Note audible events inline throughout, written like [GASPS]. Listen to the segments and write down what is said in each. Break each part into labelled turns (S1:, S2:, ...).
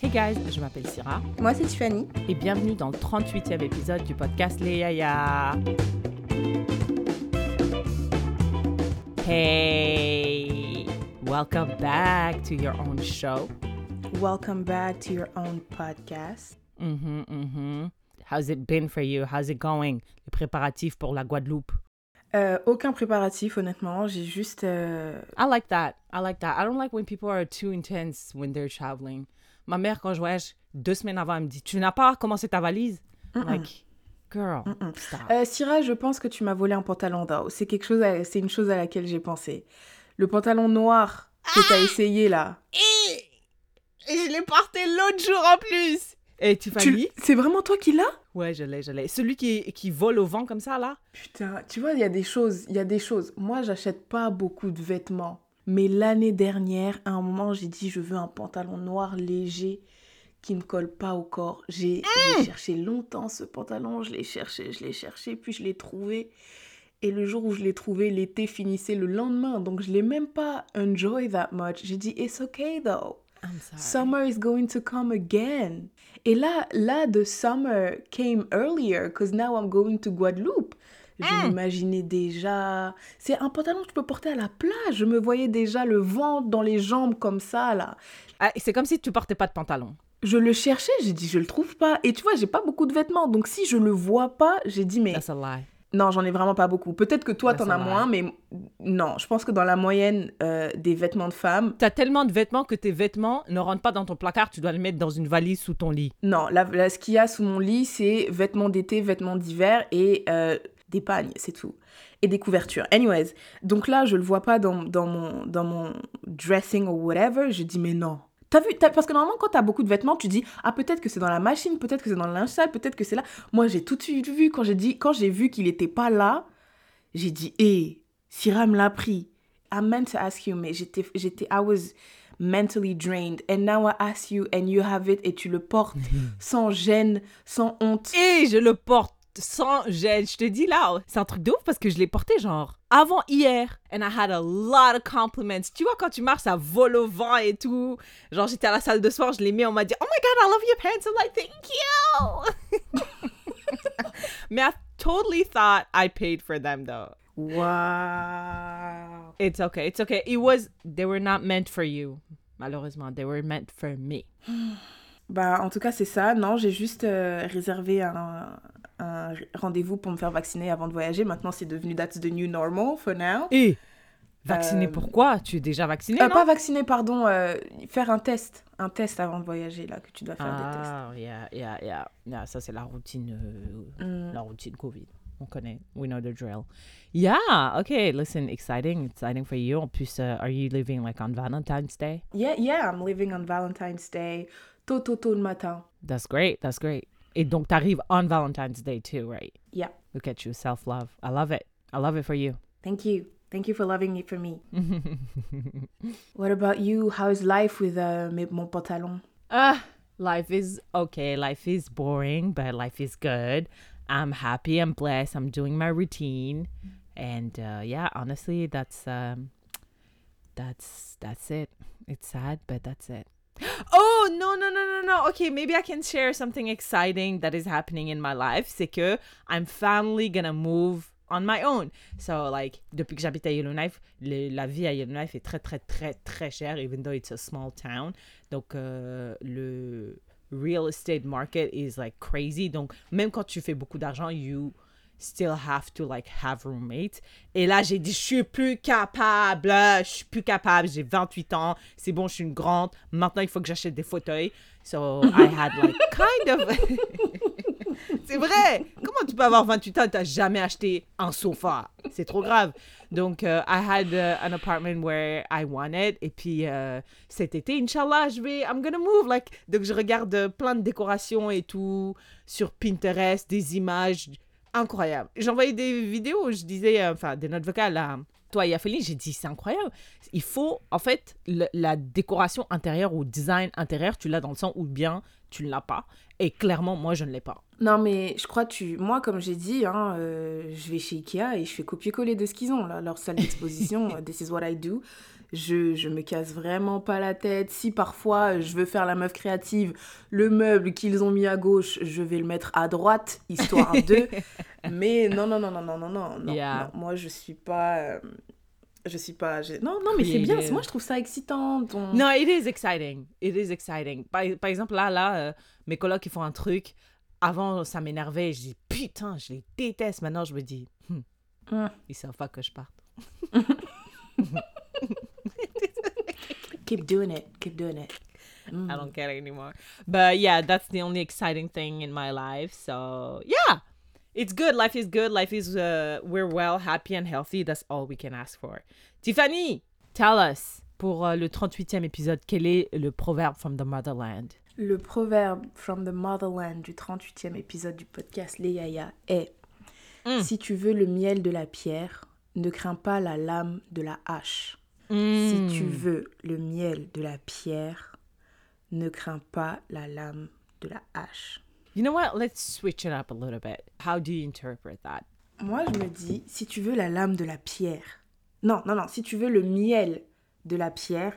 S1: Hey guys, je m'appelle Syrah.
S2: Moi, c'est Tiffany.
S1: Et bienvenue dans le 38e épisode du podcast Les Yaya. Hey, welcome back to your own show.
S2: Welcome back to your own podcast.
S1: Mm-hmm, mm-hmm. How's it been for you? How's it going? Les préparatifs pour la Guadeloupe?
S2: Euh, aucun préparatif, honnêtement. J'ai juste. euh,
S1: I like that. I like that. I don't like when people are too intense when they're traveling. Ma mère, quand je voyage, deux semaines avant, elle me dit Tu n'as pas commencé ta valise? I'm Like, girl.
S2: Euh, Syrah, je pense que tu m'as volé un pantalon d'eau. C'est quelque chose, à- c'est une chose à laquelle j'ai pensé. Le pantalon noir que t'as essayé là.
S1: Et, et je l'ai porté l'autre jour en plus. Et
S2: Tu-
S1: Tiffany
S2: C'est vraiment toi qui l'as?
S1: Ouais, je l'ai, je l'ai. Celui qui, qui vole au vent comme ça, là?
S2: Putain, tu vois, il y a des choses, il y a des choses. Moi, j'achète pas beaucoup de vêtements. Mais l'année dernière, à un moment, j'ai dit, je veux un pantalon noir léger qui me colle pas au corps. J'ai j'ai cherché longtemps ce pantalon, je l'ai cherché, je l'ai cherché, puis je l'ai trouvé. Et le jour où je l'ai trouvé, l'été finissait le lendemain. Donc, je l'ai même pas enjoy that much. J'ai dit, it's okay though.
S1: I'm sorry.
S2: Summer is going to come again. Et là, là, the summer came earlier because now I'm going to Guadeloupe. Je m'imaginais déjà. C'est un pantalon que tu peux porter à la plage. Je me voyais déjà le ventre dans les jambes comme ça, là.
S1: Ah, c'est comme si tu portais pas de pantalon.
S2: Je le cherchais, j'ai dit, je le trouve pas. Et tu vois, j'ai pas beaucoup de vêtements. Donc si je le vois pas, j'ai dit, mais
S1: That's a lie.
S2: non, j'en ai vraiment pas beaucoup. Peut-être que toi, t'en as moins, mais non. Je pense que dans la moyenne euh, des vêtements de femmes,
S1: T'as tellement de vêtements que tes vêtements ne rentrent pas dans ton placard, tu dois les mettre dans une valise sous ton lit.
S2: Non, là, ce qu'il y a sous mon lit, c'est vêtements d'été, vêtements d'hiver et euh, des pagnes, c'est tout. Et des couvertures. Anyways, donc là, je le vois pas dans, dans, mon, dans mon dressing ou whatever. Je dis, mais non. T'as vu, t'as- parce que normalement, quand t'as beaucoup de vêtements, tu dis, ah, peut-être que c'est dans la machine, peut-être que c'est dans le linge sale, peut-être que c'est là. Moi, j'ai tout de suite vu, quand j'ai dit, quand j'ai vu qu'il était pas là, j'ai dit, hé, Syrah me l'a pris. I meant to ask you, mais j'étais, j'étais, I was mentally drained. And now I ask you and you have it et tu le portes sans gêne, sans honte.
S1: Et je le porte sans gêne. Je te dis là, c'est un truc de ouf parce que je l'ai porté genre avant hier. And I had a lot of compliments. Tu vois, quand tu marches, ça vole au vent et tout. Genre, j'étais à la salle de sport, je l'ai mis, on m'a dit, Oh my god, I love your pants. I'm like, Thank you. [LAUGHS] Mais I totally thought I paid for them though.
S2: Wow.
S1: It's okay, it's okay. It was, they were not meant for you. Malheureusement, they were meant for me. [SIGHS]
S2: Bah, en tout cas, c'est ça. Non, j'ai juste euh, réservé un, un rendez-vous pour me faire vacciner avant de voyager. Maintenant, c'est devenu that's the new normal for now.
S1: Et vacciné
S2: Euh,
S1: pourquoi? Tu es déjà vacciné
S2: Euh,
S1: non?
S2: pas vacciner, pardon. euh, faire un test. Un test avant de voyager, là, que tu dois faire des tests.
S1: Ah, yeah, yeah, yeah. Yeah, ça, c'est la routine, euh,
S2: Mm.
S1: la routine Covid. On connaît. We know the drill. Yeah, okay. Listen, exciting. Exciting for you. En plus, uh, are you living like on Valentine's Day?
S2: Yeah, yeah, I'm living on Valentine's Day. Tôt, tôt, tôt le matin.
S1: That's great. That's great. Et donc, t'arrives on Valentine's Day too, right?
S2: Yeah.
S1: Look at you, self-love. I love it. I love it for you.
S2: Thank you. Thank you for loving it for me. [LAUGHS] What about you? How's life with uh, mon pantalon?
S1: Ah, life is okay. Life is boring, but life is good. I'm happy. I'm blessed. I'm doing my routine, and uh, yeah, honestly, that's um, that's that's it. It's sad, but that's it. Oh no no no no no. Okay, maybe I can share something exciting that is happening in my life. C'est que I'm finally gonna move on my own. So like depuis que j'habite à Yellowknife, la vie à Yellowknife est très très très très chère, even though it's a small town. Donc euh, le real estate market is like crazy. Donc même quand tu fais beaucoup d'argent, you still have to like have roommates. Et là, j'ai dit, je suis plus capable, je suis plus capable, j'ai 28 ans, c'est bon, je suis une grande, maintenant il faut que j'achète des fauteuils. So I had like [LAUGHS] kind of... [LAUGHS] c'est vrai, comment tu peux avoir 28 ans et t'as jamais acheté un sofa? C'est trop grave. Donc, euh, I had uh, an apartment where I wanted. Et puis, euh, cet été, Inch'Allah, je vais, I'm gonna move. Like, donc, je regarde euh, plein de décorations et tout sur Pinterest, des images incroyables. J'envoyais des vidéos, je disais, euh, enfin, des notes vocales à toi et à Féline, j'ai dit, c'est incroyable. Il faut, en fait, la décoration intérieure ou design intérieur, tu l'as dans le sens ou bien tu ne l'as pas. Et clairement, moi, je ne l'ai pas.
S2: Non, mais je crois, tu, moi, comme j'ai dit, hein, euh, je vais chez Ikea et je fais copier-coller de ce qu'ils ont, là, leur salle d'exposition, [LAUGHS] euh, This is what I do. Je, je me casse vraiment pas la tête. Si parfois euh, je veux faire la meuf créative, le meuble qu'ils ont mis à gauche, je vais le mettre à droite, histoire [LAUGHS] d'eux. mais non, non, non, non, non, non, non, non, Moi, je ne suis pas je suis pas. Non, non, mais c'est bien. Moi, je trouve ça excitant. ton-
S1: No, it is exciting. It is exciting. Par, par exemple, là, là, euh, mes colocs, ils font un truc. Avant, ça m'énervait. Je dis, putain, je les déteste. Maintenant, je me dis, hmm,
S2: Hum.
S1: ils savent pas que je parte. [LAUGHS]
S2: Keep doing it. Keep doing it. Mm.
S1: I don't care anymore. But yeah, that's the only exciting thing in my life. So yeah, it's good. Life is good. Life is, uh, we're well, happy and healthy. That's all we can ask for. Tiffany, tell us, pour euh, le 38e épisode, quel est le proverbe from the motherland?
S2: Le proverbe from the motherland du 38e épisode du podcast Les Yaya est
S1: Mm.
S2: Si tu veux le miel de la pierre, ne crains pas la lame de la hache.
S1: Mm.
S2: Si tu veux le miel de la pierre, ne crains pas la lame de la hache.
S1: You know what? Let's switch it up a little bit. How do you interpret that?
S2: Moi, je me dis, si tu veux la lame de la pierre, non, non, non, si tu veux le miel de la pierre,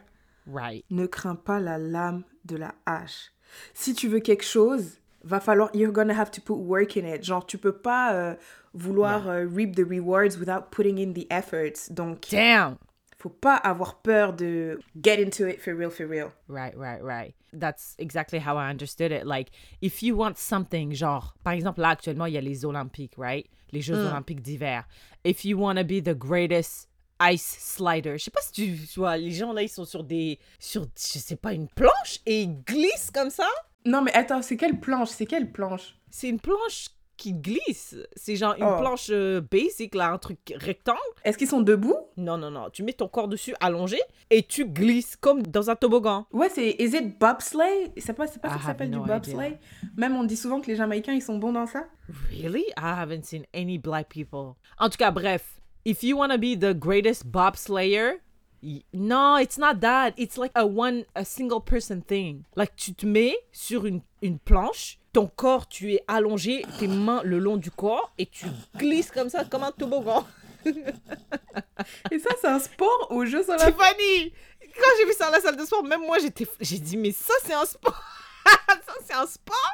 S1: Right.
S2: ne crains pas la lame de la hache. Si tu veux quelque chose, va falloir, you're gonna have to put work in it. Genre, tu peux pas euh, vouloir euh, reap the rewards without putting in the efforts. Donc,
S1: Damn.
S2: Faut pas avoir peur de get into it for real, for real.
S1: Right, right, right. That's exactly how I understood it. Like, if you want something, genre, par exemple, là, actuellement, il y a les Olympiques, right? Les Jeux Olympiques d'hiver. If you want to be the greatest ice slider, je sais pas si tu tu vois, les gens là, ils sont sur des, sur, je sais pas, une planche et ils glissent comme ça.
S2: Non, mais attends, c'est quelle planche? C'est quelle planche?
S1: C'est une planche qui glisse. C'est genre une
S2: Oh.
S1: planche euh, basic, là, un truc rectangle.
S2: Est-ce qu'ils sont debout?
S1: Non, non, non. Tu mets ton corps dessus, allongé, et tu glisses comme dans un toboggan.
S2: Ouais, c'est. Is it bobsleigh? C'est pas, c'est pas ça que ça s'appelle du
S1: no
S2: bobsleigh? Même on dit souvent que les Jamaïcains ils sont bons dans ça.
S1: Really? I haven't seen any black people. En tout cas, bref. If you want to be the greatest bobslayer, y- no, it's not that. It's like a one, a single person thing. Like, tu te mets sur une, une planche, ton corps, tu es allongé, tes mains le long du corps, et tu glisses comme ça, comme un toboggan. [LAUGHS]
S2: Et ça, c'est un sport aux Jeux Olympiques.
S1: Tiffany, quand j'ai vu ça à la salle de sport, même moi, j'étais, j'ai dit, mais ça, c'est un sport. [LAUGHS] ça, c'est un sport.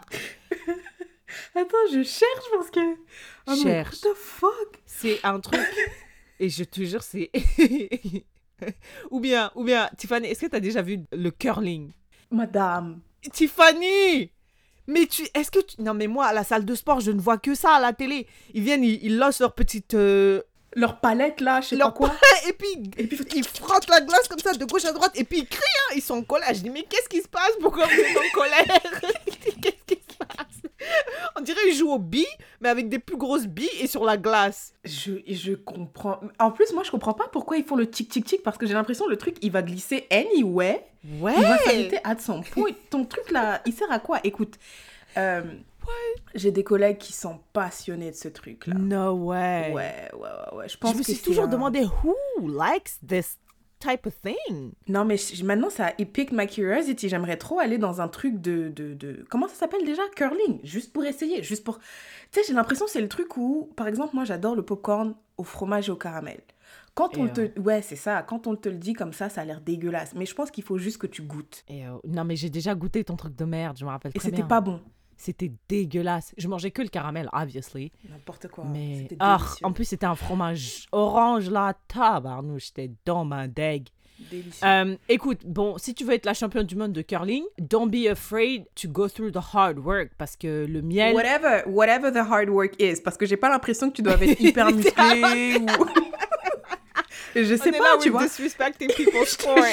S1: [LAUGHS]
S2: Attends, je cherche parce que. Oh,
S1: Cherche.
S2: What the fuck?
S1: C'est un truc. Et je te jure, c'est. ou bien, ou bien, Tiffany, est-ce que tu as déjà vu le curling?
S2: Madame.
S1: Tiffany Mais tu. Est-ce que tu. Non, mais moi, à la salle de sport, je ne vois que ça à la télé. Ils viennent, ils, ils lancent leur petite. euh,
S2: Leur palette là, je sais
S1: leur
S2: pas quoi.
S1: et puis, et puis ils frottent la glace comme ça de gauche à droite et puis ils crient, hein, ils sont en colère. Je dis, mais qu'est-ce qui se passe? Pourquoi vous êtes en colère Qu'est-ce qui se passe [LAUGHS] On dirait qu'ils jouent aux billes, mais avec des plus grosses billes et sur la glace.
S2: Je, je comprends. En plus, moi, je comprends pas pourquoi ils font le tic tic tic parce que j'ai l'impression le truc il va glisser anyway.
S1: Ouais
S2: Il va s'arrêter à son point. [LAUGHS] Ton truc là, il sert à quoi? Écoute, euh, j'ai des collègues qui sont passionnés de ce truc là.
S1: No way.
S2: Ouais, ouais, ouais, ouais. Je pense
S1: Je me
S2: que
S1: suis toujours
S2: un-
S1: demandé who likes this type of thing.
S2: Non, mais maintenant, ça it piqued my curiosity. J'aimerais trop aller dans un truc de, de, de... Comment ça s'appelle déjà? Curling. Juste pour essayer. Juste pour... Tu sais, j'ai l'impression que c'est le truc où, par exemple, moi, j'adore le popcorn au fromage et au caramel. Quand on
S1: Et
S2: te... Ouais, c'est ça. Quand on te le dit comme ça, ça a l'air dégueulasse. Mais je pense qu'il faut juste que tu goûtes.
S1: Euh, non mais j'ai déjà goûté ton truc de merde, je me rappelle
S2: Et c'était pas bon.
S1: C'était dégueulasse. Je mangeais que le caramel, obviously.
S2: N'importe quoi.
S1: mais ah, en plus c'était un fromage orange là, tabarnouche, j'étais dans ma deg.
S2: Délicieux.
S1: Euh, écoute, bon, si tu veux être la championne du monde de curling, don't be afraid to go through the hard work parce que le miel.
S2: Whatever, whatever the hard work is. Parce que j'ai pas l'impression que tu dois être [LAUGHS] hyper musclé ou... [LAUGHS] Je sais
S1: On est
S2: pas,
S1: là
S2: tu
S1: with
S2: vois.
S1: disrespecting people's sport. [LAUGHS]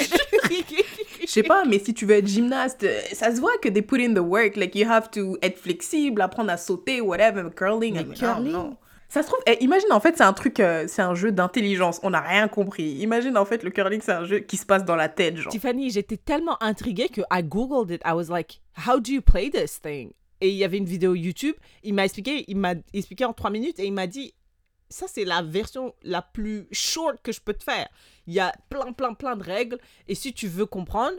S1: [LAUGHS]
S2: Je sais pas, mais si tu veux être gymnaste, euh, ça se voit que they put in the work. Like, you have to être flexible, apprendre à sauter, whatever. Curling,
S1: Mais curling?
S2: non, non. Ça se trouve, eh, imagine en fait, c'est un truc, euh, c'est un jeu d'intelligence. On n'a rien compris. Imagine en fait, le curling, c'est un jeu qui se passe dans la tête, genre.
S1: Tiffany, j'étais tellement intriguée que I googled it. I was like, how do you play this thing? Et il y avait une vidéo YouTube. Il m'a expliqué, il m'a expliqué en trois minutes et il m'a dit, ça c'est la version la plus short que je peux te faire. Il y a plein, plein, plein de règles. Et si tu veux comprendre,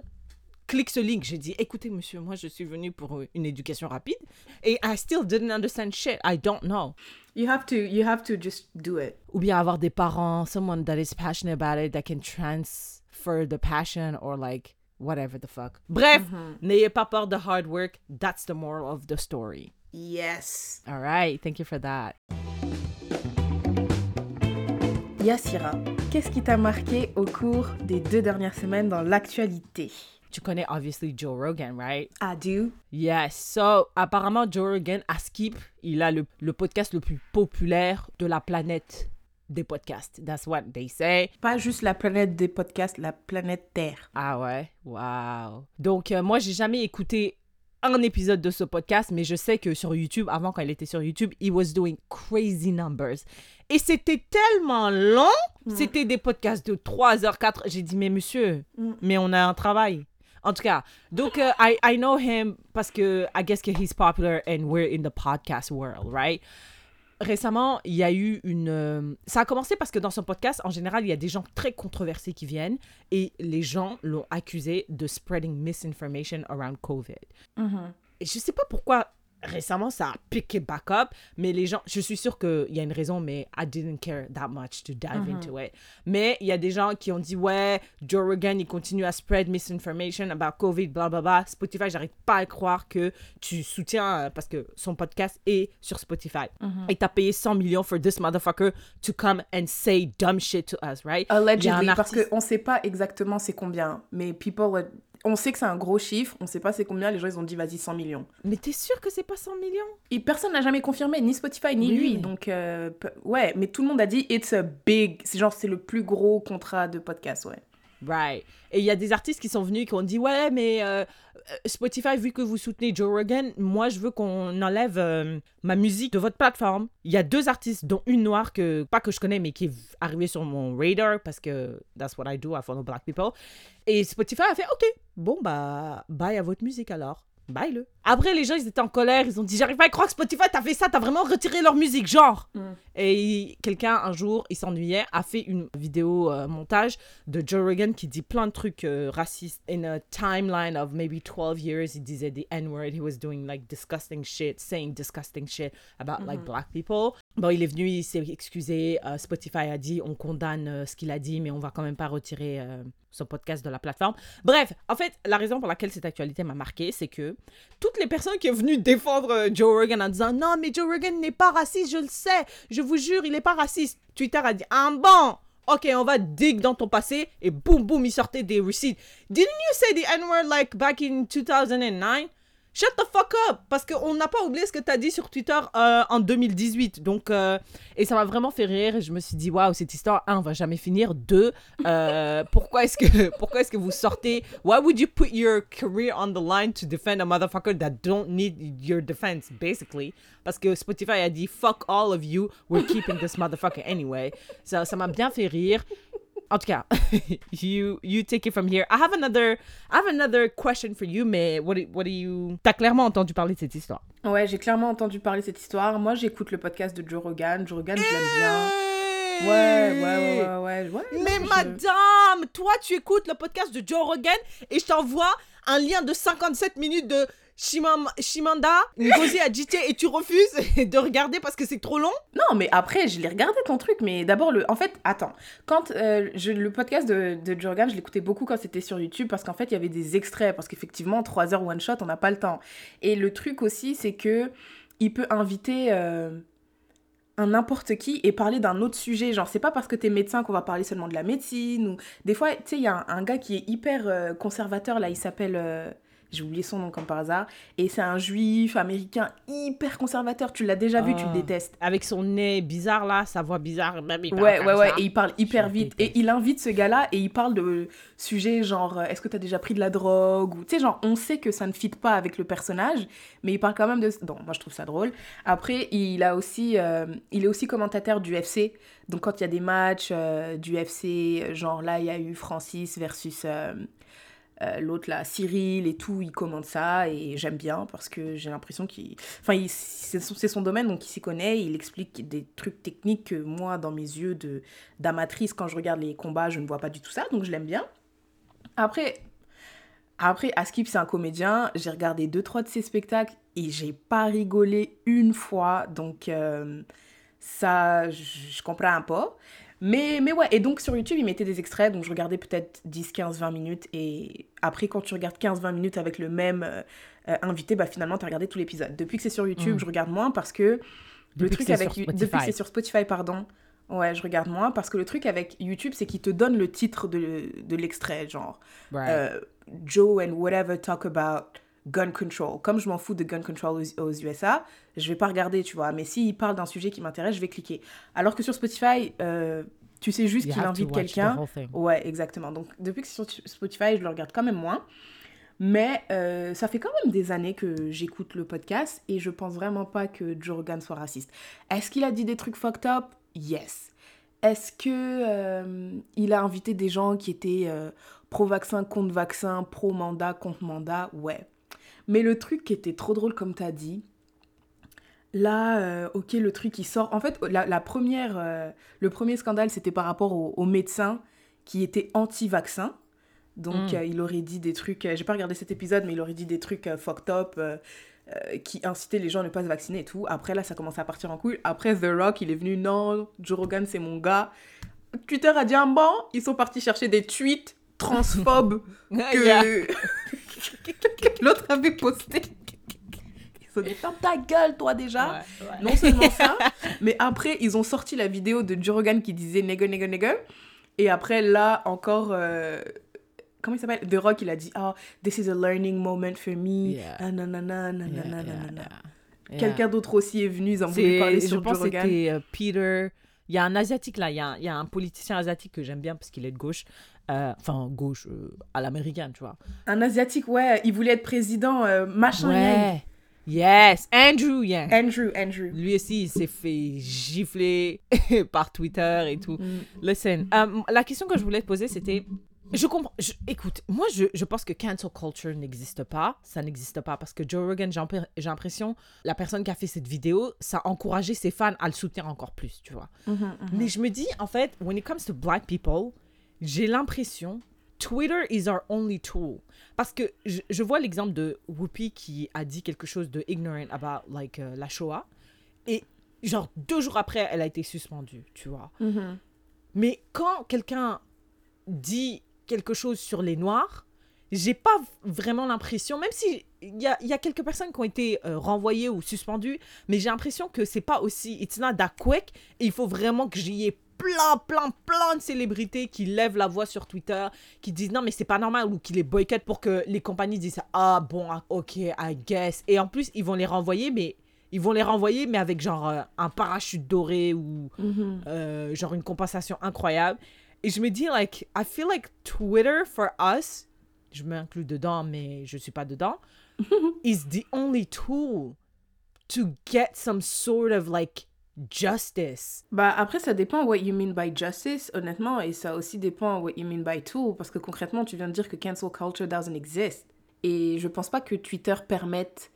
S1: clique ce link. J'ai dit, écoutez monsieur, moi je suis venue pour une éducation rapide. Et I still didn't understand shit. I don't know.
S2: You have to, you have to just do it.
S1: Ou bien avoir des parents, someone that is passionate about it, that can for the passion or like whatever the fuck. Bref, n'ayez pas peur de hard work. That's the moral of the story.
S2: Yes.
S1: All right, thank you for that.
S2: Yassira, qu'est-ce qui t'a marqué au cours des deux dernières semaines dans l'actualité?
S1: Tu connais obviously Joe Rogan, right?
S2: I do.
S1: Yes. So, apparemment, Joe Rogan, à Skip, il a le, le podcast le plus populaire de la planète des podcasts. That's what they say.
S2: Pas juste la planète des podcasts, la planète Terre.
S1: Ah ouais? Wow. Donc, euh, moi, j'ai jamais écouté un épisode de ce podcast, mais je sais que sur YouTube, avant quand il était sur YouTube, he was doing crazy numbers. Et c'était tellement long. C'était des podcasts de 3 heures, 4 J'ai dit, mais monsieur,
S2: Mm.
S1: mais on a un travail. En tout cas, donc, euh, I, I know him parce que I guess que he's popular and we're in the podcast world, right? Récemment, il y a eu une... euh, ça a commencé parce que dans son podcast, en général, il y a des gens très controversés qui viennent et les gens l'ont accusé de spreading misinformation around COVID. Et je sais pas pourquoi récemment ça a piqué back up, mais les gens, je suis sûre qu'il y a une raison, mais I didn't care that much to dive into it. Mais il y a des gens qui ont dit, ouais, Joe Rogan, il continue à spread misinformation about COVID, bla bla bla. Spotify, j'arrive pas à croire que tu soutiens, euh, parce que son podcast est sur Spotify. Et t'as payé 100 millions for this motherfucker to come and say dumb shit to us, right?
S2: Allegedly, parce
S1: artiste-
S2: qu'on sait pas exactement c'est combien, mais people, on sait que c'est un gros chiffre, on sait pas c'est combien, les gens ils ont dit vas-y 100 millions.
S1: Mais t'es sûr que c'est pas 100 millions?
S2: Et personne n'a jamais confirmé, ni Spotify ni
S1: Oui,
S2: lui,
S1: mais-
S2: donc euh, ouais, mais tout le monde a dit it's a big, c'est genre c'est le plus gros contrat de podcast, ouais.
S1: Right. Et il y a des artistes qui sont venus qui ont dit Ouais, mais euh, Spotify, vu que vous soutenez Joe Rogan, moi je veux qu'on enlève euh, ma musique de votre plateforme. Il y a deux artistes, dont une noire que, pas que je connais, mais qui est arrivée sur mon radar parce que that's what I do, I follow black people. Et Spotify a fait Ok, bon bah, bye à votre musique alors. Bye le. Après, les gens, ils étaient en colère. Ils ont dit J'arrive pas à croire que Spotify t'a fait ça. T'as vraiment retiré leur musique, genre. Et il- quelqu'un, un jour, il s'ennuyait, a fait une vidéo euh, montage de Joe Rogan qui dit plein de trucs euh, racistes. In a timeline of maybe 12 years, il disait the N-word. He was doing like disgusting shit, saying disgusting shit about like black people. Bon, il est venu, il s'est excusé. euh, Spotify a dit on condamne ce qu'il a dit, mais on va quand même pas retirer son podcast de la plateforme. Bref, en fait, la raison pour laquelle cette actualité m'a marqué, c'est que toutes les personnes qui sont venues défendre euh, Joe Rogan en disant non, mais Joe Rogan n'est pas raciste, je le sais, je vous jure, il n'est pas raciste. Twitter a dit ah bon, ok, on va dig dans ton passé et boum boum, il sortait des receipts. Didn't you say the N-word like back in 2009? Shut the fuck up! Parce qu'on n'a pas oublié ce que tu as dit sur Twitter euh, en 2018. Donc, euh, et ça m'a vraiment fait rire. Et je me suis dit, waouh, cette histoire, un, va jamais finir. Deux, euh, pourquoi est-ce que, [LAUGHS] pourquoi est-ce que vous sortez? Why would you put your career on the line to defend a motherfucker that don't need your defense, basically? Parce que Spotify a dit, fuck all of you, we're keeping this motherfucker anyway. Ça m'a bien fait rire. En tout cas, [LAUGHS] you you take it from here. I have another I have another question for you, mais what do, what do you T'as clairement entendu parler de cette histoire.
S2: Ouais, j'ai clairement entendu parler de cette histoire. Moi, j'écoute le podcast de Joe Rogan. Joe Rogan, je l'aime bien. Ouais, ouais, ouais, ouais,
S1: Mais
S2: non, je-
S1: madame, toi tu écoutes le podcast de Joe Rogan et je t'envoie un lien de 57 minutes de Shimam, Shimanda Ngozi Adjité et tu refuses [LAUGHS] de regarder parce que c'est trop long?
S2: Non, mais après, je l'ai regardé ton truc, mais d'abord, le... en fait, attends. Quand euh, le podcast de, de je l'écoutais beaucoup quand c'était sur YouTube parce qu'en fait, il y avait des extraits. Parce qu'effectivement, 3 heures one shot, on n'a pas le temps. Et le truc aussi, c'est que il peut inviter euh, un n'importe qui et parler d'un autre sujet. Genre, c'est pas parce que t'es médecin qu'on va parler seulement de la médecine. Ou... Des fois, tu sais, il y a un, gars qui est hyper euh, conservateur, là, il s'appelle. J'ai oublié son nom comme par hasard. Et c'est un juif américain hyper conservateur. Tu l'as déjà vu, tu le
S1: Ah.
S2: détestes.
S1: Avec son nez bizarre là, sa voix bizarre, même il
S2: Ouais, ouais, ouais,
S1: ça.
S2: et il parle hyper
S1: Je
S2: vite.
S1: déteste.
S2: Et il invite ce gars-là et il parle de sujets genre euh, est-ce que t'as déjà pris de la drogue ou tu sais, genre on sait que ça ne fit pas avec le personnage, mais il parle quand même de. Bon, moi je trouve ça drôle. Après, il a aussi, euh, il est aussi commentateur du FC. Donc quand il y a des matchs euh, du FC, genre là il y a eu Francis versus. euh, euh, l'autre là, Cyril et tout, il commente ça et j'aime bien parce que j'ai l'impression qu'il... Enfin, c'est son, domaine, donc il s'y connaît, il explique des trucs techniques que moi, dans mes yeux de d'amatrice, quand je regarde les combats, je ne vois pas du tout ça, donc je l'aime bien. Après, après Askip, c'est un comédien, j'ai regardé deux, trois de ses spectacles et j'ai pas rigolé une fois, donc euh, ça, je comprends un peu. Mais, mais ouais, et donc sur YouTube, ils mettaient des extraits, donc je regardais peut-être 10, 15, 20 minutes. Et après, quand tu regardes 15, 20 minutes avec le même euh, invité, bah finalement, tu as regardé tout l'épisode. Depuis que c'est sur YouTube,
S1: Mm.
S2: je regarde moins parce que le
S1: Depuis que
S2: truc
S1: c'est
S2: avec.
S1: sur
S2: Depuis que c'est sur Spotify, pardon. Ouais, je regarde moins parce que le truc avec YouTube, c'est qu'il te donne le titre de, de l'extrait, genre.
S1: Right.
S2: euh, Joe and whatever talk about gun control. Comme je m'en fous de gun control aux, aux USA, je vais pas regarder, tu vois. Mais s'il parle d'un sujet qui m'intéresse, je vais cliquer. Alors que sur Spotify, euh, tu sais juste
S1: You
S2: qu'il invite quelqu'un. Ouais, exactement. Donc depuis que c'est sur Spotify, je le regarde quand même moins. Mais euh, ça fait quand même des années que j'écoute le podcast et je pense vraiment pas que Joe Rogan soit raciste. Est-ce qu'il a dit des trucs fucked up? Yes. Est-ce que euh, il a invité des gens qui étaient pro-vaccin, contre vaccin, pro-mandat, contre mandat Ouais. Mais le truc qui était trop drôle, comme tu as dit, là, euh, ok, le truc qui sort. En fait, la, la première, euh, le premier scandale, c'était par rapport au, au médecin qui était anti-vaccin. Donc,
S1: Mm.
S2: euh, il aurait dit des trucs. J'ai pas regardé cet épisode, mais il aurait dit des trucs fucked up. qui incitaient les gens à ne pas se vacciner et tout. Après, là, ça commence à partir en couille. Après, The Rock, il est venu, non, Joe Rogan, c'est mon gars. Twitter a dit un bon, ils sont partis chercher des tweets transphobes [LAUGHS] que [LAUGHS] [LAUGHS] l'autre avait posté. Ils ont dit, ferme ta gueule, toi, déjà.
S1: Ouais, ouais.
S2: Non seulement ça, [LAUGHS] mais après, ils ont sorti la vidéo de Joe Rogan qui disait nigga, nigga, nigga. Et après, là, encore, euh, comment il s'appelle? The Rock, il a dit, ah, this is a learning moment for me. Quelqu'un d'autre aussi est venu, ils ont voulu parler
S1: C'est, je
S2: sur
S1: pense que c'était euh, Peter. Il y a un asiatique là, il y a un, il y a un politicien asiatique que j'aime bien parce qu'il est de gauche. Euh, enfin, gauche euh, à l'américaine, tu vois.
S2: Un Asiatique, ouais, il voulait être président, euh, machin Yang.
S1: Ouais. Yes, Andrew Yang.
S2: Andrew, Andrew.
S1: Lui aussi, il s'est fait gifler [LAUGHS] par Twitter et tout.
S2: Mm.
S1: Listen, la question que je voulais te poser, c'était. Je comprends. je- écoute, moi, je, je pense que cancel culture n'existe pas. Ça n'existe pas parce que Joe Rogan, j'ai l'impression, la personne qui a fait cette vidéo, ça a encouragé ses fans à le soutenir encore plus, tu vois.
S2: Mhm, mhm.
S1: Mais je me dis, en fait, when it comes to black people, j'ai l'impression Twitter is our only tool. Parce que je, je vois l'exemple de Whoopi qui a dit quelque chose de ignorant about like euh, la Shoah. Et genre deux jours après, elle a été suspendue, tu vois.
S2: Mhm.
S1: Mais quand quelqu'un dit quelque chose sur les Noirs, j'ai pas vraiment l'impression, même si il y a, y a quelques personnes qui ont été euh, renvoyées ou suspendues, mais j'ai l'impression que c'est pas aussi, it's not that quick, et il faut vraiment que j'y ai plein, plein, plein de célébrités qui lèvent la voix sur Twitter, qui disent non mais c'est pas normal, ou qui les boycottent pour que les compagnies disent ah bon, ah, ok, I guess, et en plus ils vont les renvoyer, mais ils vont les renvoyer, mais avec genre euh, un parachute doré ou
S2: Mhm.
S1: euh, genre une compensation incroyable. Et je me dis, like, I feel like Twitter for us, je m'inclus dedans, mais je suis pas dedans, [LAUGHS] is the only tool to get some sort of like justice.
S2: Bah après ça dépend what you mean by justice honnêtement et ça aussi dépend what you mean by tool parce que concrètement tu viens de dire que cancel culture doesn't exist et je pense pas que Twitter permette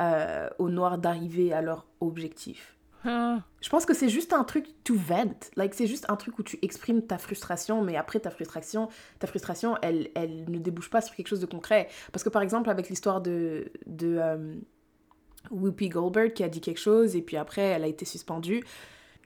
S2: euh, aux noirs d'arriver à leur objectif. Je pense que c'est juste un truc to vent. Like, c'est juste un truc où tu exprimes ta frustration, mais après ta frustration, ta frustration, elle, elle ne débouche pas sur quelque chose de concret. Parce que par exemple, avec l'histoire de, de euh, Whoopi Goldberg qui a dit quelque chose et puis après elle a été suspendue.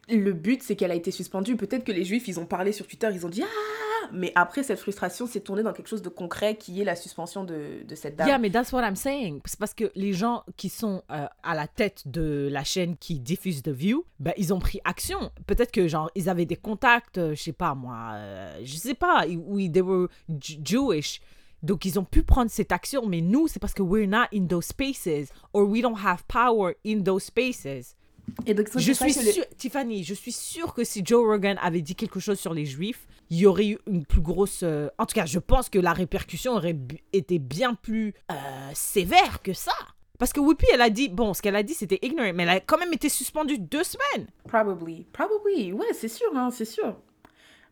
S2: Le but, c'est qu'elle a été suspendue. Peut-être que les juifs, ils ont parlé sur Twitter, ils ont dit Ah Mais après, cette frustration s'est tournée dans quelque chose de concret qui est la suspension de, de cette dame.
S1: Yeah, mais that's what I'm saying. C'est parce que les gens qui sont euh, à la tête de la chaîne qui diffuse The View, ben, ils ont pris action. Peut-être que genre ils avaient des contacts, euh, je sais pas moi, euh, je sais pas, oui, they were Jewish. Donc ils ont pu prendre cette action, mais nous c'est parce que we're not in those spaces or we don't have power in those spaces.
S2: Et donc, c'est
S1: Je suis sûre, Tiffany, je suis sûre que si Joe Rogan avait dit quelque chose sur les Juifs, il y aurait eu une plus grosse. euh, En tout cas, je pense que la répercussion aurait été bien plus euh, sévère que ça. Parce que Whoopi, elle a dit, bon, ce qu'elle a dit, c'était ignorant, mais elle a quand même été suspendue deux semaines.
S2: Probably. Probably. Ouais, c'est sûr, hein, c'est sûr.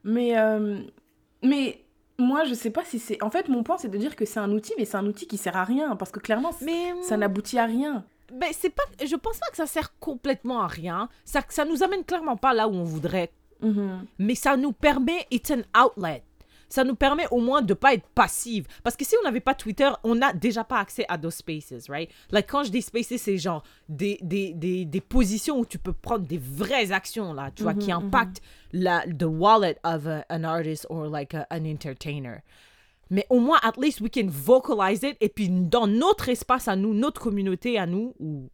S2: Mais, euh, mais moi, je sais pas si c'est. En fait, mon point, c'est de dire que c'est un outil, mais c'est un outil qui sert à rien. Parce que clairement,
S1: Mais
S2: ça n'aboutit à rien.
S1: ben, c'est pas, je pense pas que ça sert complètement à rien. Ça, ça nous amène clairement pas là où on voudrait
S2: Mhm.
S1: mais ça nous permet, it's an outlet. Ça nous permet au moins de pas être passive. Parce que si on n'avait pas Twitter, on n'a déjà pas accès à those spaces, right? Like, quand je dis spaces, c'est genre des, des, des, des positions où tu peux prendre des vraies actions, là, tu vois, qui impactent la, the wallet of a- an artist or like a- an entertainer. Mais au moins, at least we can vocalize it. Et puis, dans notre espace à nous, notre communauté à nous, ou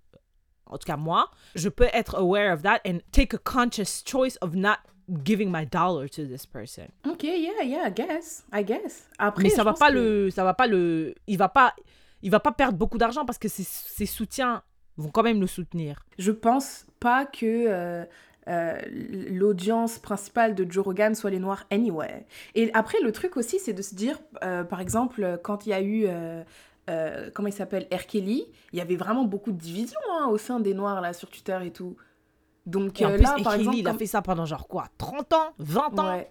S1: en tout cas moi, je peux être aware of that and take a conscious choice of not giving my dollar to this person.
S2: Ok, yeah, yeah, I guess. I guess. Après,
S1: Mais ça va pas
S2: que-
S1: le, ça va pas le, il va pas, il va pas perdre beaucoup d'argent parce que ses, ses soutiens vont quand même le soutenir.
S2: Je pense pas que euh, euh, l'audience principale de Joe Rogan soit les Noirs anyway. Et après, le truc aussi, c'est de se dire, euh, par exemple, quand il y a eu, comment il s'appelle, R. Kelly, il y avait vraiment beaucoup de divisions hein, au sein des Noirs là sur Twitter et tout. Donc
S1: Et en
S2: euh,
S1: plus,
S2: là, par exemple,
S1: il a
S2: comme-
S1: fait ça pendant genre quoi, 30 ans, 20 ans.
S2: Ouais.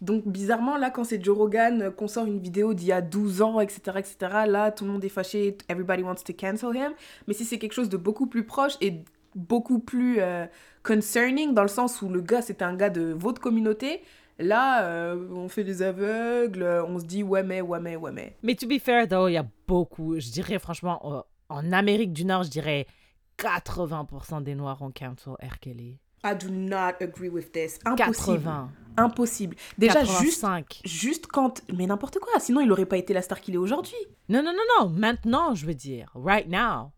S2: Donc bizarrement, là, quand c'est Joe Rogan euh, qu'on sort une vidéo d'il y a 12 ans, etc., etc., là, tout le monde est fâché, everybody wants to cancel him. Mais si c'est quelque chose de beaucoup plus proche et beaucoup plus euh, concerning, dans le sens où le gars, c'était un gars de votre communauté, là, euh, on fait des aveugles, on se dit ouais mais, ouais mais, ouais mais.
S1: Mais to be fair, though, il y a beaucoup, je dirais franchement, en Amérique du Nord, je dirais 80% des Noirs ont cancel R. Kelly.
S2: I do not agree with this. Impossible.
S1: 80.
S2: Impossible. Déjà, juste,
S1: 85.
S2: juste quand... Mais n'importe quoi, sinon il aurait pas été la star qu'il est aujourd'hui.
S1: Non, non, non, non. Maintenant, je veux dire. Right now.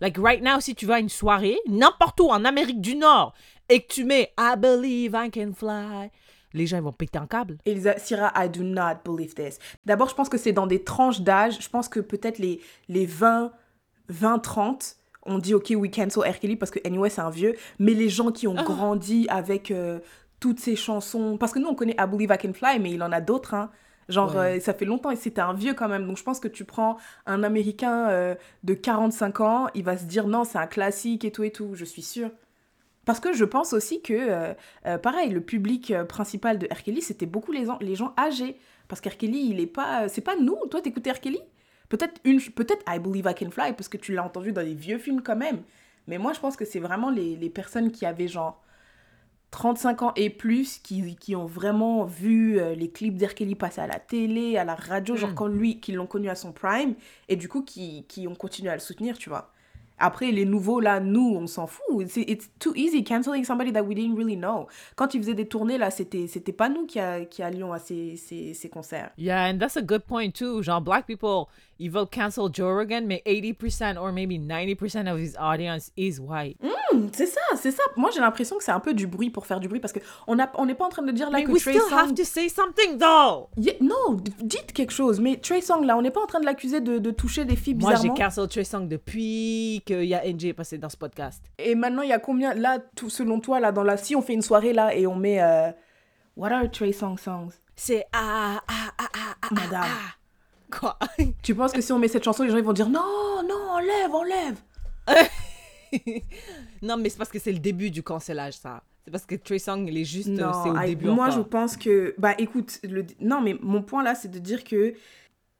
S1: Like, right now, si tu vas à une soirée, n'importe où, en Amérique du Nord, et que tu mets I believe I can fly, les gens, ils vont péter un câble.
S2: Elisa Syrah, I do not believe this. D'abord, je pense que c'est dans des tranches d'âge. Je pense que peut-être les, les 20, 20, 30, on dit OK, we cancel R. Kelly parce que anyway, c'est un vieux. Mais les gens qui ont grandi avec euh, toutes ces chansons. Parce que nous, on connaît I Believe I Can Fly, mais il en a d'autres. Hein. Genre,
S1: Ouais.
S2: euh, ça fait longtemps et c'était un vieux quand même. Donc, je pense que tu prends un Américain euh, de 45 ans, il va se dire non, c'est un classique et tout et tout. Je suis sûre. Parce que je pense aussi que, pareil, le public principal de R. Kelly, c'était beaucoup les, gens- les gens âgés. Parce qu'R. Kelly, il est pas... C'est pas nous. Toi, t'écoutes R. Kelly? Peut-être une, peut-être I Believe I Can Fly, parce que tu l'as entendu dans des vieux films quand même. Mais moi, je pense que c'est vraiment les, les personnes qui avaient genre 35 ans et plus, qui, qui ont vraiment vu euh, les clips d'R. Kelly passer à la télé, à la radio, genre
S1: Mm.
S2: quand lui, qui l'ont connu à son prime, et du coup, qui, qui ont continué à le soutenir, tu vois. Après, les nouveaux, là, nous, on s'en fout. C'est it's too easy canceling somebody that we didn't really know. Quand il faisait des tournées, là, c'était c'était pas nous qui, a- qui allions à ces, ces, ces concerts.
S1: Yeah, and that's a good point too. Genre, black people, ils veulent cancel Joe Rogan, mais 80% or maybe 90% of his audience is white.
S2: Hmm, c'est ça, c'est ça. Moi, j'ai l'impression que c'est un peu du bruit pour faire du bruit, parce qu'on n'a- on n'est pas en train de dire là
S1: Mais
S2: que
S1: we
S2: Trey
S1: still have to say something though.
S2: Yeah, non, dites quelque chose. Mais Trey Songz, là, on n'est pas en train de l'accuser de, de toucher des filles
S1: Moi, j'ai
S2: bizarrement.
S1: cancel Trey Songz depuis qu'il y a NJ passé dans ce podcast.
S2: Et maintenant, il y a combien, là, tout, selon toi, là, dans la... Si on fait une soirée, là, et on met... euh, What are Trey Songz songs?
S1: C'est ah, ah, ah, ah, ah,
S2: Madame.
S1: ah. Quoi?
S2: Tu penses que si on met cette chanson, les gens ils vont dire non, non, enlève, enlève. [LAUGHS]
S1: non, mais c'est parce que c'est le début du cancellage, ça. C'est parce que Trey Songz, il est juste, euh,
S2: Non,
S1: c'est au
S2: I-
S1: début
S2: moi
S1: encore.
S2: je pense que bah écoute, le, non mais mon point là c'est de dire que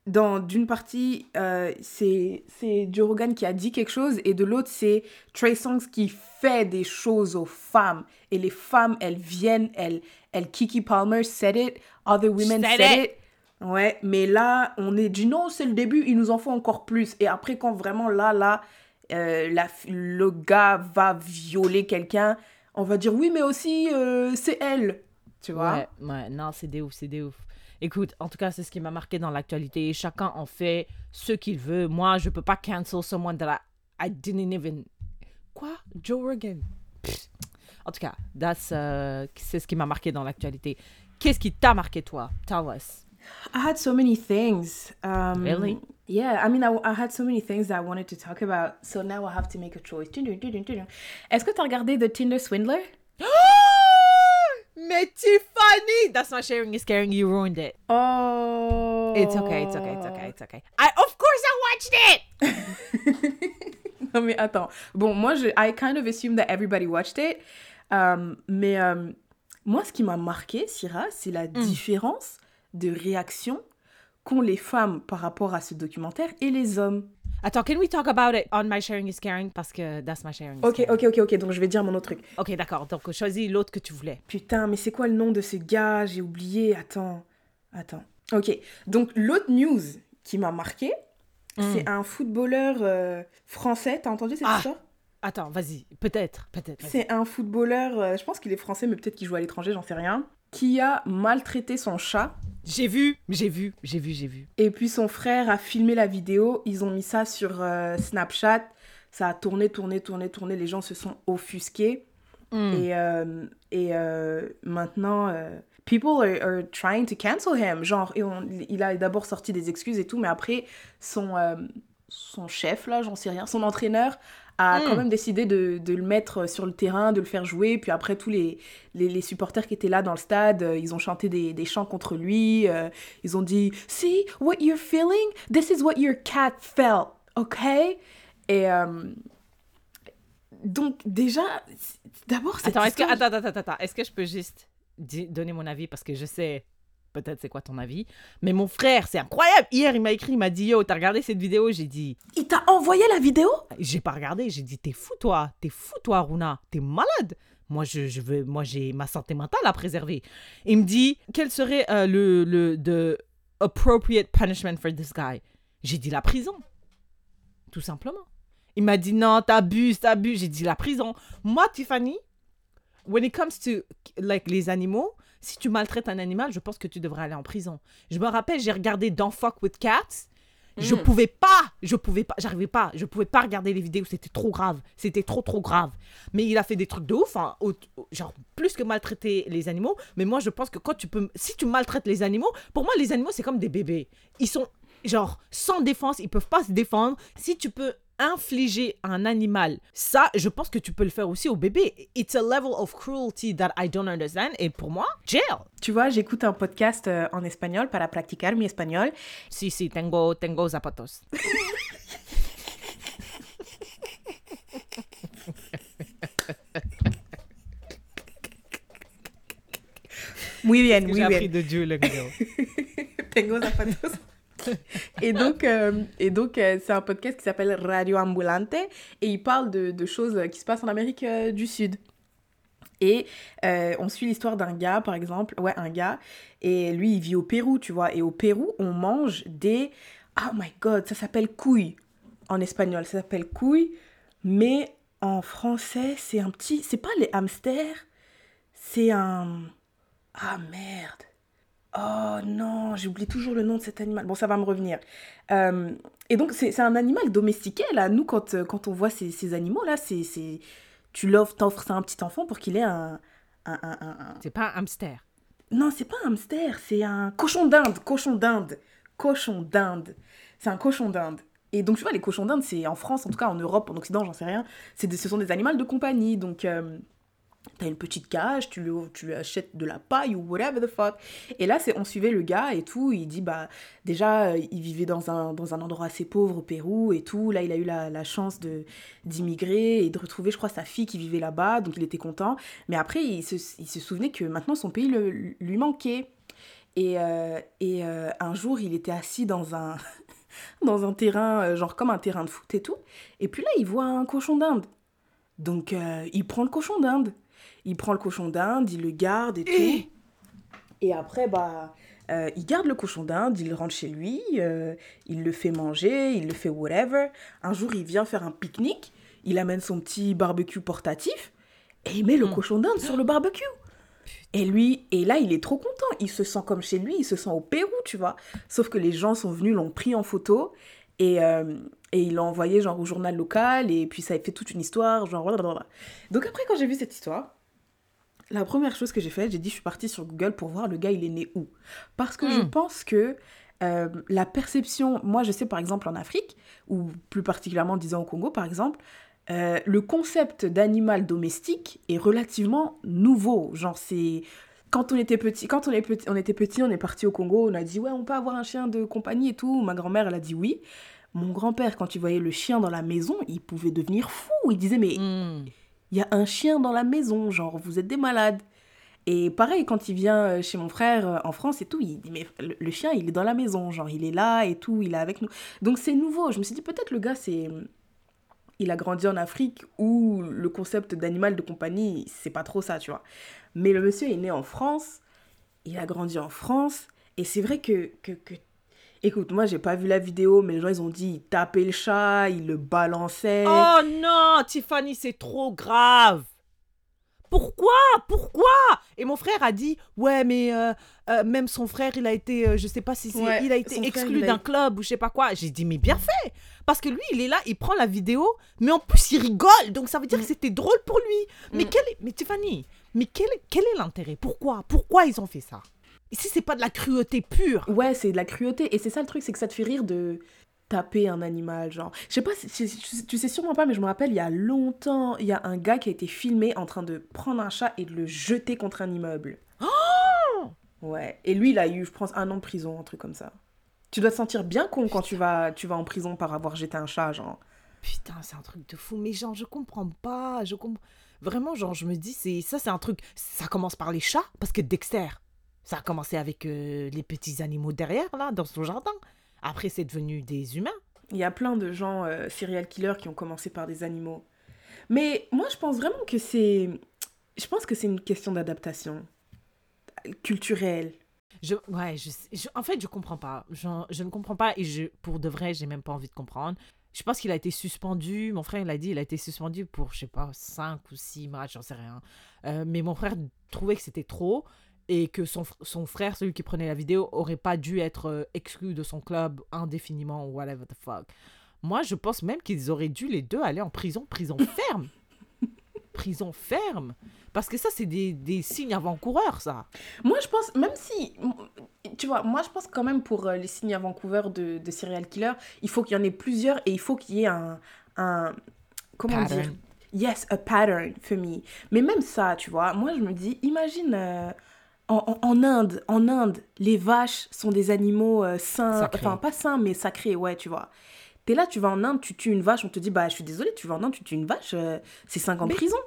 S2: dans d'une partie euh, c'est c'est Joe Rogan qui a dit quelque chose et de l'autre c'est Trey Songz qui fait des choses aux femmes et les femmes elles viennent elles elles Kiki Palmer said it, other women
S1: Said
S2: said,
S1: it.
S2: it. Ouais, mais là on est dit non c'est le début, il nous en faut encore plus et après quand vraiment là là euh, la, le gars va violer quelqu'un, on va dire oui, mais aussi euh, c'est elle. Tu vois
S1: Ouais, ouais, non, c'est des ouf, c'est des ouf. Écoute, en tout cas, c'est ce qui m'a marqué dans l'actualité. Chacun en fait ce qu'il veut. Moi, je peux pas cancel someone that I, I didn't even. Quoi? Joe Rogan? En tout cas, that's, euh, c'est ce qui m'a marqué dans l'actualité. Qu'est-ce qui t'a marqué, toi? Tell us.
S2: I had so many things. Um,
S1: Really?
S2: Yeah, I mean, I, I had so many things that I wanted to talk about. So now I have to make a choice. Est-ce que tu as regardé The Tinder Swindler? [GASPS]
S1: Mais Tiffany! That's not sharing is caring. You ruined it.
S2: Oh.
S1: It's okay, it's okay, it's okay, it's okay. I, of course I watched it! [LAUGHS]
S2: non, mais attends. Bon, moi, je, I kind of assume that everybody watched it. Um, mais um, moi, ce qui m'a marqué, Syrah, c'est la différence de réaction qu'ont les femmes par rapport à ce documentaire et les hommes.
S1: Attends, can we talk about it on my sharing is caring? Parce que that's my sharing is
S2: Ok,
S1: caring.
S2: ok, ok, ok. Donc, je vais dire mon autre truc.
S1: Ok, d'accord. Donc, choisis l'autre que tu voulais.
S2: Putain, mais c'est quoi le nom de ce gars? J'ai oublié. Attends. Attends. Ok, donc l'autre news qui m'a marqué,
S1: Mm.
S2: c'est un footballeur euh, français. T'as entendu cette
S1: Ah,
S2: histoire?
S1: Attends, vas-y, peut-être, peut-être.
S2: C'est un footballeur, euh, je pense qu'il est français, mais peut-être qu'il joue à l'étranger, j'en sais rien, qui a maltraité son chat.
S1: J'ai vu, j'ai vu, j'ai vu, j'ai vu.
S2: Et puis son frère a filmé la vidéo. Ils ont mis ça sur euh, Snapchat. Ça a tourné, tourné, tourné, tourné. Les gens se sont offusqués.
S1: Mm.
S2: Et, euh, et euh, maintenant, people are, are trying to cancel him. Genre, et on- il a d'abord sorti des excuses et tout, mais après, son, son chef, là, j'en sais rien, son entraîneur a quand même décidé de, de le mettre sur le terrain, de le faire jouer. Puis après, tous les, les, les supporters qui étaient là dans le stade, euh, ils ont chanté des, des chants contre lui. euh, ils ont dit See what you're feeling? This is what your cat felt. OK? Et. euh, donc, déjà, d'abord, cette
S1: Attends, est-ce que,
S2: histoire-
S1: attends, attends, attends, attends, est-ce que je peux juste donner mon avis? Parce que je sais peut-être c'est quoi ton avis, mais mon frère, c'est incroyable. Hier, il m'a écrit, il m'a dit yo, t'as regardé cette vidéo? J'ai dit
S2: Il t'a envoyé la vidéo?
S1: j'ai pas regardé. J'ai dit t'es fou toi, t'es fou toi, Runa, t'es malade. Moi, je, je veux, moi, j'ai ma santé mentale à préserver. Il me dit quel serait euh, le le the appropriate punishment for this guy? J'ai dit la prison, tout simplement. Il m'a dit non, t'abuses, t'abuses. J'ai dit la prison. Moi, Tiffany, when it comes to like les animaux, si tu maltraites un animal, je pense que tu devrais aller en prison. Je me rappelle, j'ai regardé Don't Fuck with Cats. Je
S2: Mm.
S1: pouvais pas, je pouvais pas, j'arrivais pas, je pouvais pas regarder les vidéos, c'était trop grave, c'était trop trop grave. Mais il a fait des trucs de ouf, hein, au- au- genre plus que maltraiter les animaux. Mais moi je pense que quand tu peux, si tu maltraites les animaux, pour moi les animaux c'est comme des bébés. Ils sont genre sans défense, ils peuvent pas se défendre. Si tu peux infliger à un animal ça, je pense que tu peux le faire aussi au bébé. It's a level of cruelty that I don't understand. Et pour moi, jail.
S2: Tu vois, j'écoute un podcast euh, en espagnol, para practicar mi espagnol.
S1: Si si, tengo tengo zapatos.
S2: Muy bien,
S1: J'ai
S2: muy
S1: appris
S2: bien.
S1: de Duolingo. [LAUGHS]
S2: Tengo zapatos. Et donc, euh, et donc euh, c'est un podcast qui s'appelle Radio Ambulante et il parle de, de choses qui se passent en Amérique euh, du Sud. Et on suit l'histoire d'un gars, par exemple, ouais, un gars, et lui, il vit au Pérou, tu vois, et au Pérou, on mange des... Oh my god, ça s'appelle couilles en espagnol, ça s'appelle couilles, mais en français, c'est un petit... C'est pas les hamsters, c'est un... Ah merde Oh non, j'oublie toujours le nom de cet animal. Bon, ça va me revenir. Euh, et donc, c'est un animal domestiqué, là. Nous, quand, euh, quand on voit ces, ces animaux-là, c'est... c'est- Tu l'offres, t'offres ça à un petit enfant pour qu'il ait un... un, un- un- un-
S1: C'est pas un hamster.
S2: Non, c'est pas un hamster, c'est un cochon d'Inde. Cochon d'Inde. Cochon d'Inde. C'est un cochon d'Inde. Et donc, tu vois, les cochons d'Inde, c'est en France, en tout cas en Europe, en Occident, j'en sais rien. C'est ce sont des animaux de compagnie. Donc, euh, t'as une petite cage, tu lui, tu lui achètes de la paille ou whatever the fuck. Et là, c'est, on suivait le gars et tout. Il dit, bah, déjà, il vivait dans un, dans un endroit assez pauvre au Pérou et tout. Là, il a eu la, la chance de, d'immigrer et de retrouver, je crois, sa fille qui vivait là-bas. Donc, il était content. Mais après, il se, il se souvenait que maintenant, son pays le- lui manquait. Et, euh, et euh, un jour, il était assis dans un, [LAUGHS] dans un terrain, euh, genre comme un terrain de foot et tout. Et puis là, il voit un cochon d'Inde. Donc, il prend le cochon d'Inde. Il prend le cochon d'Inde, il le garde et tout. Et après, bah, euh, il garde le cochon d'Inde, il rentre chez lui, euh, il le fait manger, il le fait whatever. Un jour, il vient faire un pique-nique, il amène son petit barbecue portatif et il met le
S1: Mm.
S2: cochon d'Inde sur le barbecue. Et lui, et là, il est trop content. Il se sent comme chez lui, il se sent au Pérou, tu vois. Sauf que les gens sont venus, l'ont pris en photo et, euh, et il l'a envoyé genre au journal local et puis ça a fait toute une histoire, genre blablabla. Donc après, quand j'ai vu cette histoire, la première chose que j'ai faite, j'ai dit je suis partie sur Google pour voir le gars il est né où. Parce que je
S1: Mm.
S2: pense que euh, la perception, moi je sais par exemple en Afrique, ou plus particulièrement disons au Congo par exemple, euh, le concept d'animal domestique est relativement nouveau. Genre c'est quand on était petit, quand on, est petit, on était petit, on est parti au Congo, on a dit ouais on peut avoir un chien de compagnie et tout. Ma grand-mère elle a dit oui. Mon grand-père quand il voyait le chien dans la maison, il pouvait devenir fou. Il disait mais
S1: Hmm.
S2: Il y a un chien dans la maison, genre vous êtes des malades. Et pareil, quand il vient euh, chez mon frère euh, en France et tout, il dit mais le, chien il est dans la maison, genre il est là et tout, il est avec nous. Donc c'est nouveau. Je me suis dit peut-être le gars c'est il a grandi en Afrique où le concept d'animal de compagnie c'est pas trop ça, tu vois. Mais le monsieur est né en France, il a grandi en France Et c'est vrai que, que... Écoute, moi, j'ai pas vu la vidéo, mais les gens, ils ont dit, il tapait le chat, il le balançait.
S1: Oh non, Tiffany, c'est trop grave. Pourquoi? Pourquoi? Et mon frère a dit ouais mais euh, euh, même son frère il a été euh, je sais pas si c'est
S2: Ouais,
S1: il a été exclu
S2: a
S1: d'un club ou je sais pas quoi. J'ai dit mais bien fait parce que lui il est là il prend la vidéo mais en plus il rigole donc ça veut dire que c'était drôle pour lui. Mais
S2: Mm.
S1: quel est mais Tiffany mais quel quel est l'intérêt? Pourquoi? Pourquoi ils ont fait ça? Si c'est pas de la cruauté pure?
S2: Ouais, c'est de la cruauté. Et c'est ça le truc, c'est que ça te fait rire de taper un animal, genre. Je sais pas, si- tu, sais sûrement pas, mais je me rappelle, il y a longtemps, il y a un gars qui a été filmé en train de prendre un chat et de le jeter contre un immeuble. Ouais. Et lui, il a eu, je pense, un an de prison, un truc comme ça. Tu dois te sentir bien con quand tu vas, tu vas en prison par avoir jeté un chat, genre.
S1: Putain, c'est un truc de fou. Mais genre, je comprends pas. Je comprends. Vraiment, genre, je me dis, c'est ça, c'est un truc. Ça commence par les chats, parce que Dexter, ça a commencé avec euh, les petits animaux derrière, là, dans son jardin. Après, c'est devenu des humains.
S2: Il y a plein de gens euh, serial killers qui ont commencé par des animaux. Mais moi, je pense vraiment que c'est. Je pense que c'est une question d'adaptation culturelle.
S1: Je, ouais, je, sais- je- en fait, je comprends pas. Je, je ne comprends pas et je, pour de vrai, j'ai même pas envie de comprendre. Je pense qu'il a été suspendu. Mon frère, il a dit, il a été suspendu pour, je sais pas, 5 ou 6 matchs, j'en sais rien. Euh, mais mon frère trouvait que c'était trop et que son, son frère, celui qui prenait la vidéo, aurait pas dû être euh, exclu de son club indéfiniment ou whatever the fuck. Moi, je pense même qu'ils auraient dû les deux aller en prison, prison [LAUGHS] ferme. prison ferme. Parce que ça, c'est des, des signes avant-coureurs, ça.
S2: Moi, je pense, même si. Tu vois, moi, je pense quand même pour euh, les signes à Vancouver de, de serial killer, il faut qu'il y en ait plusieurs et il faut qu'il y ait un. un comment dire? Yes, a pattern for me. Mais même ça, tu vois, moi, je me dis, imagine. euh, en, Inde, en Inde, les vaches sont des animaux euh, sains, enfin pas sains mais sacrés, ouais, tu vois. T'es là, tu vas en Inde, tu tues une vache, on te dit, bah je suis désolée, tu vas en Inde, tu tues une vache, euh, c'est 5 ans de
S1: Mais-
S2: prison.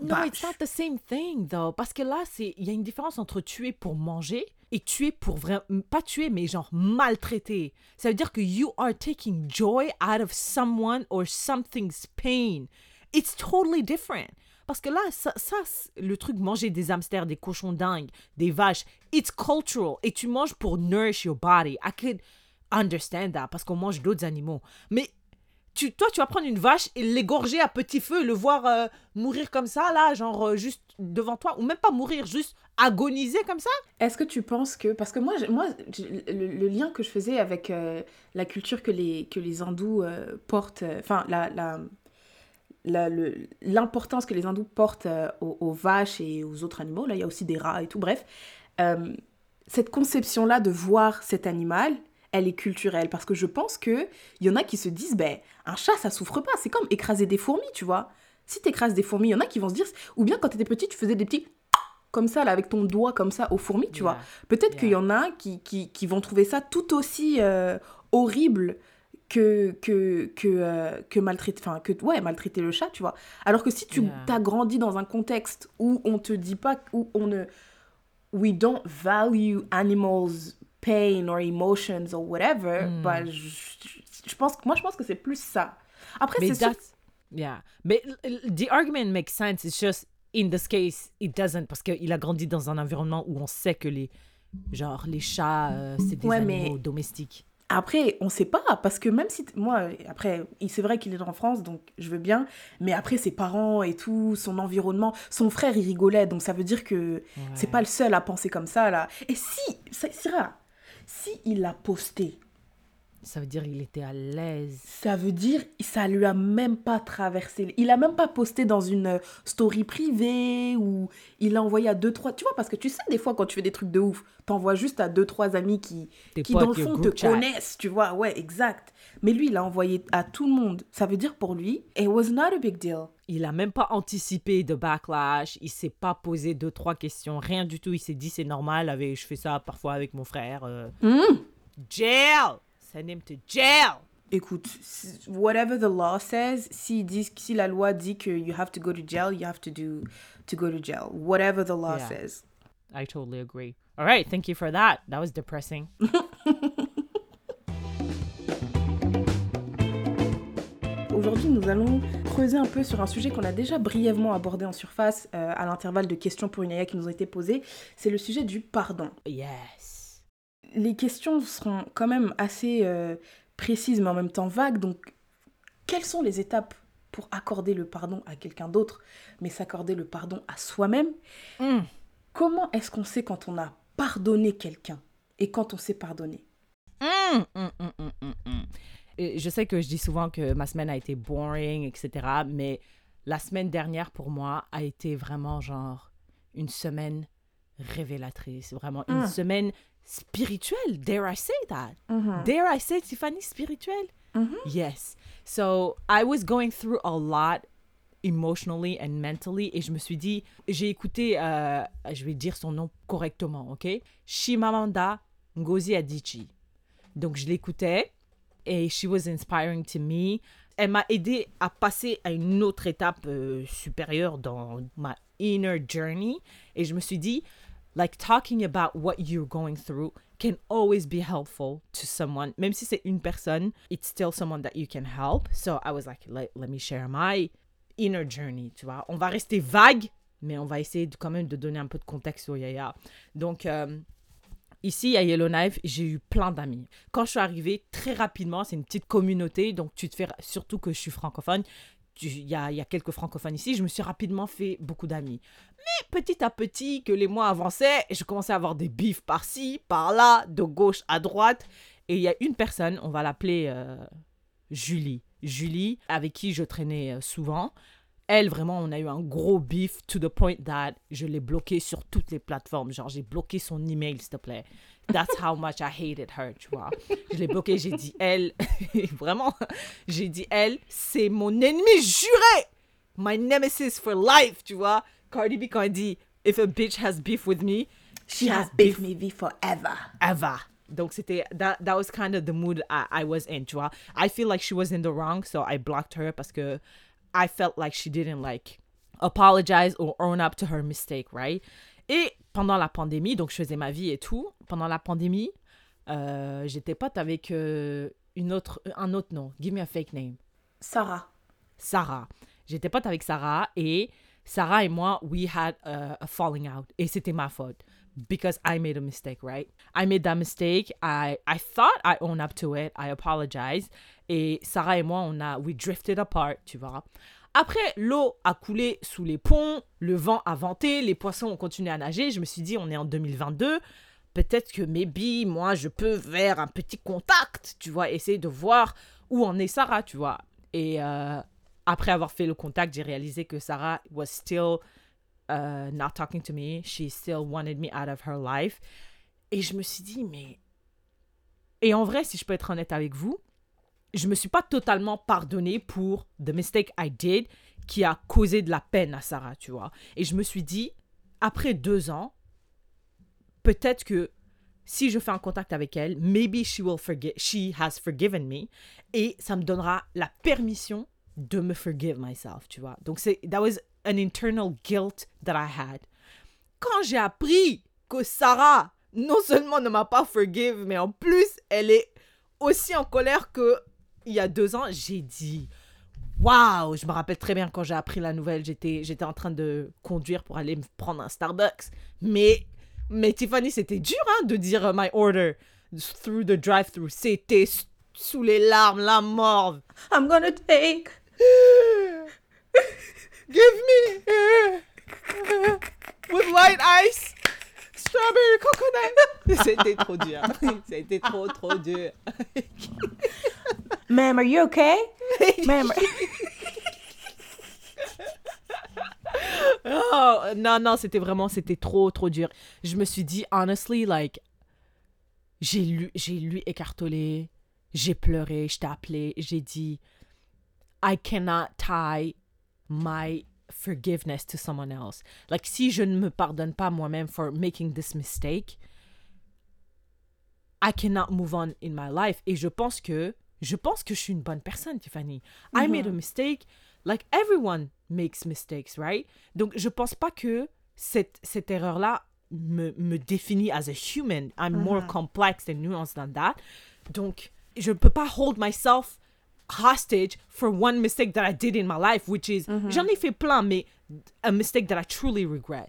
S1: No,
S2: Bah,
S1: it's not the same thing, though. Parce que là, il y a une différence entre tuer pour manger et tuer pour vraiment... Pas tuer, mais genre maltraiter. Ça veut dire que you are taking joy out of someone or something's pain. It's totally different. Parce que là, ça, le truc manger des hamsters, des cochons dingues, des vaches, it's cultural. Et tu manges pour nourish your body. I could understand that parce qu'on mange d'autres animaux. Mais tu, toi, tu vas prendre une vache et l'égorger à petit feu, le voir euh, mourir comme ça, là, genre euh, juste devant toi, ou même pas mourir, juste agoniser comme ça?
S2: Est-ce que tu penses que... Parce que moi, moi le, lien que je faisais avec euh, la culture que les, que les hindous portent, enfin, la, la, le- l'importance que les hindous portent euh, aux, aux vaches et aux autres animaux, là, il y a aussi des rats et tout, bref. euh, cette conception-là de voir cet animal, elle est culturelle. Parce que je pense qu'il y en a qui se disent, ben, un chat, ça souffre pas. C'est comme écraser des fourmis, tu vois. Si tu écrases des fourmis, il y en a qui vont se dire... Ou bien quand tu étais petit, tu faisais des petits... [TSK] Comme ça, là, avec ton doigt, comme ça, aux fourmis, tu vois. Peut-être
S1: Yeah.
S2: qu'il y en a qui, qui, qui vont trouver ça tout aussi euh, horrible que, que, que, euh, que maltraiter, enfin, que, ouais, maltraiter le chat, tu vois. Alors que si tu
S1: Yeah.
S2: as grandi dans un contexte où on te dit pas, où on ne... We don't value animals' pain or emotions or whatever,
S1: Mm.
S2: bah, je, je- pense, moi, je pense que c'est plus ça. Après, c'est sûr...
S1: yeah. Mais the argument makes sense. It's just in this case, it doesn't parce qu'il a grandi dans un environnement où on sait que les, genre les chats, euh, c'est des
S2: Ouais,
S1: animaux
S2: mais-
S1: domestiques.
S2: Après, on sait pas, parce que même si. Moi, après, il- c'est vrai qu'il est en France, donc je veux bien, mais après, ses parents et tout, son environnement, son frère, il rigolait, donc ça veut dire que c'est pas le seul à penser comme ça, là. Et si, ça- Syrah, si il l'a posté,
S1: Ça veut dire qu'il était à l'aise.
S2: ça veut dire ça lui a même pas traversé. Il a même pas posté dans une euh, story privée ou il l'a envoyé à deux trois. Tu vois parce que tu sais des fois quand tu fais des trucs de ouf, t'envoies juste à deux trois amis qui qui dans le fond te
S1: chat.
S2: connaissent, tu vois. Ouais, exact. Mais lui, il a envoyé à tout le monde. Ça veut dire pour lui, it was not a big deal.
S1: Il a même pas anticipé de backlash. Il s'est pas posé deux trois questions, rien du tout. Il s'est dit c'est normal. Avec, je fais ça parfois avec mon frère. euh,
S2: Hmm.
S1: jail, send him to jail.
S2: Écoute, whatever the law says, si, dit, si la loi dit que you have to go to jail, you have to do to go to jail. Whatever the law
S1: Yeah.
S2: says.
S1: I totally agree. All right, thank you for that. That was depressing. [LAUGHS]
S2: Aujourd'hui, nous allons creuser un peu sur un sujet qu'on a déjà brièvement abordé en surface euh, à l'intervalle de questions pour une IA qui nous ont été posées. C'est le sujet du pardon.
S1: Yes.
S2: Les questions seront quand même assez euh, précises, mais en même temps vagues. Donc, quelles sont les étapes pour accorder le pardon à quelqu'un d'autre, mais s'accorder le pardon à soi-même?
S1: Mm.
S2: Comment est-ce qu'on sait quand on a pardonné quelqu'un et quand on s'est pardonné?
S1: Mm, mm, mm, mm, mm, mm. Et Je sais que je dis souvent que ma semaine a été boring, etc. Mais la semaine dernière, pour moi, a été vraiment genre une semaine révélatrice. Vraiment une
S2: Mm.
S1: semaine spirituelle. Dare I say that?
S2: Mhm.
S1: Dare I say, Tiffany, spirituelle?
S2: Mhm.
S1: Yes. So I was going through a lot emotionally and mentally et je me suis dit, j'ai écouté, euh, je vais dire son nom correctement, ok? Shimamanda Ngozi Adichie. Donc je l'écoutais et she was inspiring to me. Elle m'a aidé à passer à une autre étape euh, supérieure dans ma inner journey et je me suis dit, like talking about what you're going through can always be helpful to someone. Même si c'est une personne, it's still someone that you can help. So I was like, let, let me share my inner journey, tu vois. On va rester vague, mais on va essayer quand même de donner un peu de contexte au Yaya. Donc, euh, ici à Yellowknife, j'ai eu plein d'amis. Quand je suis arrivée, très rapidement, c'est une petite communauté, donc tu te fais, surtout que je suis francophone, il y a, y a quelques francophones ici, je me suis rapidement fait beaucoup d'amis. Mais petit à petit, que les mois avançaient, je commençais à avoir des bifs par-ci, par-là, de gauche à droite. Et il y a une personne, on va l'appeler euh, Julie. Julie, avec qui je traînais euh, souvent. Elle, vraiment, on a eu un gros bif to the point that je l'ai bloquée sur toutes les plateformes. Genre, j'ai bloqué son email, s'il te plaît. That's how much I hated her, tu vois. Je l'ai bloquée, j'ai dit, elle, [LAUGHS] vraiment, j'ai dit, elle, c'est mon ennemi juré. My nemesis for life, tu vois. Cardi B, quand elle dit, if a bitch has beef with me,
S2: She has beef me be forever.
S1: ever. Donc c'était that that was kind of the mood I, I was in, tu vois. I feel like she was in the wrong, so I blocked her parce que I felt like she didn't like apologize or own up to her mistake, right? Et pendant la pandémie, donc je faisais ma vie et tout. Pendant la pandémie, euh, j'étais pote avec euh, une autre, un autre nom. Give me a fake name.
S2: Sarah.
S1: Sarah. J'étais pote avec Sarah et Sarah et moi, we had a, falling out. Et c'était ma faute. Because I made a mistake, right? I made that mistake. I, I thought I owned up to it. I apologized. Et Sarah et moi, on a, we drifted apart, tu vois. Après, l'eau a coulé sous les ponts, le vent a venté, les poissons ont continué à nager. Je me suis dit, on est en 2022. Peut-être que maybe, moi, je peux faire un petit contact, tu vois, essayer de voir où en est Sarah, tu vois. Et euh, après avoir fait le contact, j'ai réalisé que Sarah was still uh, not talking to me. She still wanted me out of her life. Et je me suis dit, mais. Et en vrai, si je peux être honnête avec vous, je me suis pas totalement pardonné pour the mistake I did qui a causé de la peine à Sarah, tu vois. Et je me suis dit, après deux ans, peut-être que si je fais un contact avec elle, maybe she will forgive, she has forgiven me, et ça me donnera la permission de me forgive myself, tu vois. Donc c'est, that was an internal guilt that I had. Quand j'ai appris que Sarah non seulement ne m'a pas forgive, mais en plus elle est aussi en colère que il y a deux ans, j'ai dit Waouh Je me rappelle très bien quand j'ai appris la nouvelle, j'étais, j'étais en train de conduire pour aller me prendre un Starbucks. Mais, mais Tiffany, c'était dur hein, de dire euh, my order through the drive-thru. C'était sous les larmes, la mort.
S2: I'm gonna take.
S1: Give me with white ice, strawberry coconut. [LAUGHS] C'était trop dur. [LAUGHS] C'était trop, trop dur. [LAUGHS]
S2: Ma'am, are you okay? Ma'am.
S1: Oh, non, non, c'était vraiment, c'était trop, trop dur. Je me suis dit, honestly, like, j'ai lu, j'ai lu écartolé, j'ai pleuré, je t'ai appelé, j'ai dit, I cannot tie my forgiveness to someone else. Like, si je ne me pardonne pas moi-même for making this mistake, I cannot move on in my life. Et je pense que, je pense que je suis une bonne personne, Tiffany. I made a mistake. Like, everyone makes mistakes, right? Donc, je pense pas que cette, cette erreur-là me, me définit as a human. I'm more complex and nuanced than that. Donc, je ne peux pas hold myself hostage for one mistake that I did in my life, which is, j'en ai fait plein, mais a mistake that I truly regret.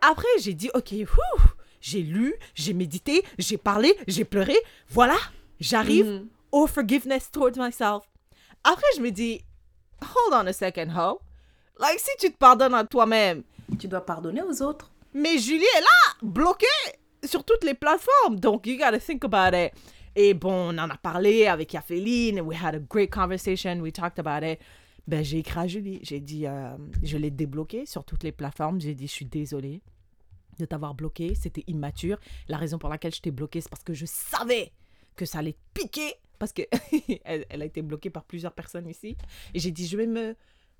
S1: Après, j'ai dit, OK, whew, j'ai lu, j'ai médité, j'ai parlé, j'ai pleuré. Voilà, j'arrive
S2: Mhm.
S1: au forgiveness towards myself. Après, je me dis, hold on a second, ho. Like, si tu te pardonnes à toi-même,
S2: Tu dois pardonner aux autres.
S1: mais Julie est là, bloquée sur toutes les plateformes. Donc, you gotta think about it. Et bon, on en a parlé avec Yaféline. We had a great conversation. We talked about it. Ben, j'ai écrit à Julie. J'ai dit, euh, je l'ai débloqué sur toutes les plateformes. J'ai dit, je suis désolée de t'avoir bloqué. C'était immature. La raison pour laquelle je t'ai bloqué, c'est parce que je savais que ça allait piquer. Parce que [LAUGHS] elle a été bloquée par plusieurs personnes ici. Et j'ai dit, je vais me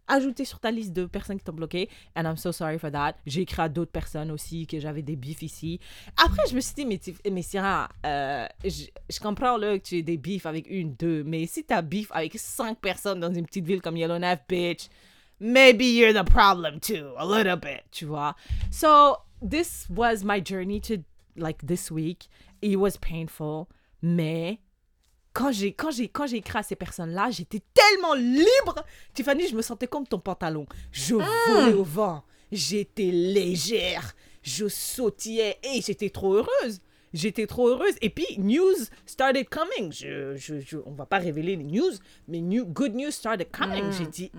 S1: ajouter sur ta liste de personnes qui t'ont bloqué. And I'm so sorry for that. J'ai écrit à d'autres personnes aussi que j'avais des bifs ici. Après, je me suis dit, mais, mais euh, je, je comprends là que tu aies des bifs avec une, deux, mais si t'as bif avec cinq personnes dans une petite ville comme Yellowknife, bitch, maybe you're the problem too, a little bit, tu vois. So, this was my journey to, like, this week. It was painful, mais quand j'ai quand j'ai quand j'ai écrit à ces personnes-là, j'étais tellement libre. Tiffany, je me sentais comme ton pantalon. Je volais au vent. J'étais légère. Je sautillais et j'étais trop heureuse. J'étais trop heureuse. Et puis, news started coming. Je, je, je, on va pas révéler les news, mais new, good news started coming. J'ai dit,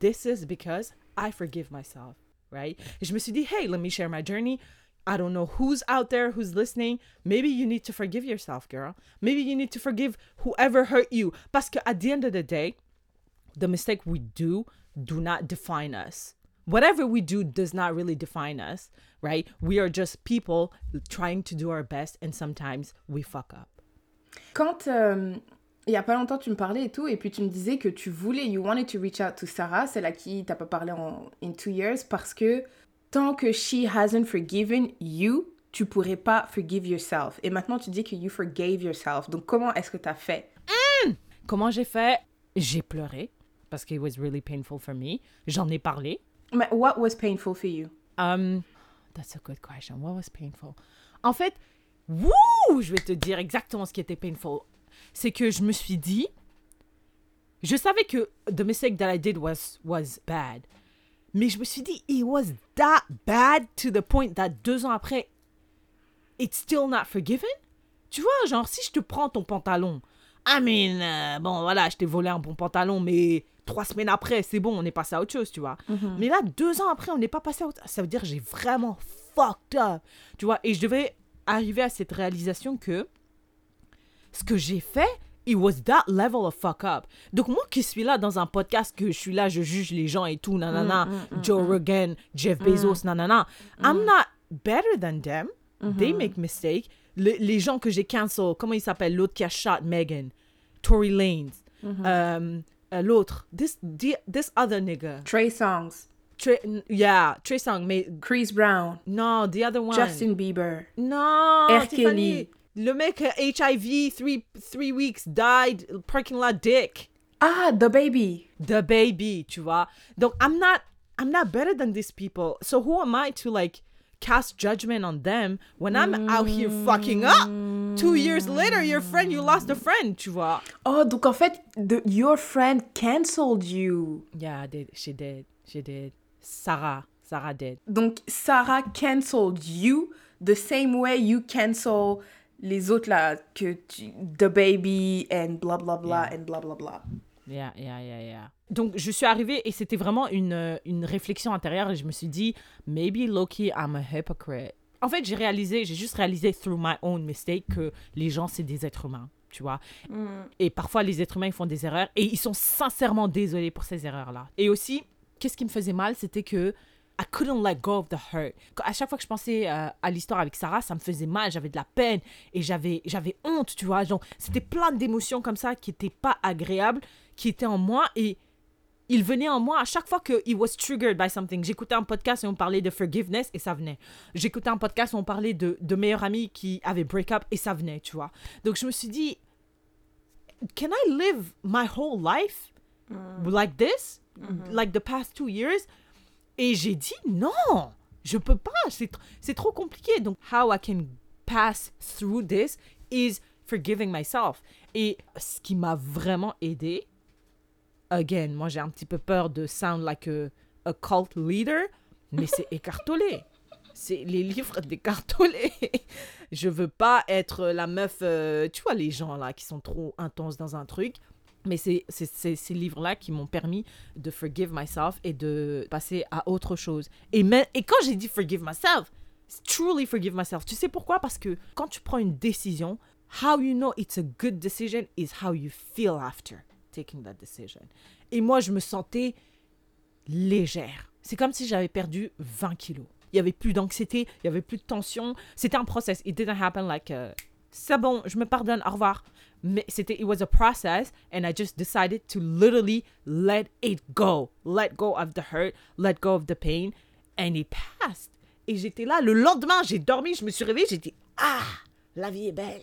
S1: this is because I forgive myself, right? Et je me suis dit, hey, let me share my journey. I don't know who's out there who's listening. Maybe you need to forgive yourself, girl. Maybe you need to forgive whoever hurt you. Que at the end of the day, the mistake we do do not define us. Whatever we do does not really define us, right? We are just people trying to do our best and sometimes we fuck up.
S2: Quand euh, il y a pas longtemps tu me parlais et tout, et puis tu me disais que tu voulais, you wanted to reach out to Sarah, celle à qui t'as pas parlé en in two years, parce que tant que she hasn't forgiven you, tu pourrais pas forgive yourself. Et maintenant tu dis que you forgave yourself. Donc comment est-ce que t'as fait?
S1: Comment j'ai fait? J'ai pleuré parce que it was really painful for me. J'en ai parlé.
S2: Mais what was painful for you?
S1: Um, that's a good question. What was painful? En fait, wouh, je vais te dire exactement ce qui était painful. C'est que je me suis dit, je savais que the mistake that I did was was bad, mais je me suis dit, it was that bad to the point that deux ans après, it's still not forgiven? Tu vois, genre si je te prends ton pantalon, I mean, euh, bon voilà, je t'ai volé un bon pantalon, mais trois semaines après, c'est bon, on est passé à autre chose, tu vois. Mais là, deux ans après, on n'est pas passé à autre Ça veut dire j'ai vraiment fucked up, tu vois. Et je devais arriver à cette réalisation que ce que j'ai fait, it was that level of fuck up. Donc moi qui suis là dans un podcast, que je suis là, je juge les gens et tout, nanana, Joe Rogan, Jeff Bezos, nanana, I'm not better than them. They make mistakes. Le- les gens que j'ai cancel, comment il s'appelle, l'autre qui a shot Megan, Tory Lanez, euh, euh, l'autre, this, this other nigga,
S2: Trey Songs,
S1: Trey, yeah, Trey Songz, mais
S2: Chris Brown,
S1: non, the other one.
S2: Justin Bieber.
S1: Non,
S2: R. Kelly.
S1: Le mec HIV, three, three weeks, died, parking lot dick.
S2: Ah, The Baby.
S1: The baby, tu vois. Donc, I'm not, I'm not better than these people. So who am I to like cast judgment on them when I'm out here fucking up? Two years later, your friend, you lost a friend, tu vois.
S2: Oh, donc en fait, the, your friend cancelled you.
S1: Yeah, I did. She did. She did. Sarah. Sarah did.
S2: Donc Sarah cancelled you the same way you cancel les autres là que tu, The Baby and blah blah blah and blah blah blah.
S1: Yeah, yeah, yeah, yeah. Donc, je suis arrivée et c'était vraiment une, euh, une réflexion intérieure et je me suis dit, maybe Loki, I'm a hypocrite. En fait, j'ai réalisé, j'ai juste réalisé through my own mistake que les gens, c'est des êtres humains, tu vois. Et parfois, les êtres humains, ils font des erreurs et ils sont sincèrement désolés pour ces erreurs-là. Et aussi, qu'est-ce qui me faisait mal, c'était que I couldn't let go of the hurt. À chaque fois que je pensais euh, à l'histoire avec Sarah, ça me faisait mal, j'avais de la peine et j'avais j'avais honte, tu vois. Genre, c'était plein d'émotions comme ça qui n'étaient pas agréables, qui étaient en moi et il venait en moi à chaque fois que he was triggered by something. J'écoutais un podcast et on parlait de forgiveness et ça venait. J'écoutais un podcast où on parlait de, de meilleurs amis qui avaient break up et ça venait, tu vois. Donc je me suis dit, can I live my whole life like this? Like the past two years? Et j'ai dit non, je peux pas, c'est tr- c'est trop compliqué. Donc, how I can pass through this is forgiving myself. Et ce qui m'a vraiment aidé, again, moi j'ai un petit peu peur de sound like a, a cult leader, mais c'est [LAUGHS] écartolé. c'est les livres des cartolés. je veux pas être la meuf, euh, tu vois, les gens là qui sont trop intenses dans un truc. Mais c'est ces livres-là qui m'ont permis de forgive myself et de passer à autre chose. Et, mais, et quand j'ai dit forgive myself, truly forgive myself. Tu sais pourquoi? Parce que quand tu prends une décision, how you know it's a good decision is how you feel after taking that decision. Et moi, je me sentais légère. C'est comme si j'avais perdu 20 kilos. Il y avait plus d'anxiété, il y avait plus de tension. C'était un process. It didn't happen like uh, c'est bon, je me pardonne, au revoir. Mais c'était it was a process and I just decided to literally let it go. Let go of the hurt, let go of the pain and it passed. Et j'étais là le lendemain, j'ai dormi, je me suis réveillée, j'étais ah, la vie est belle.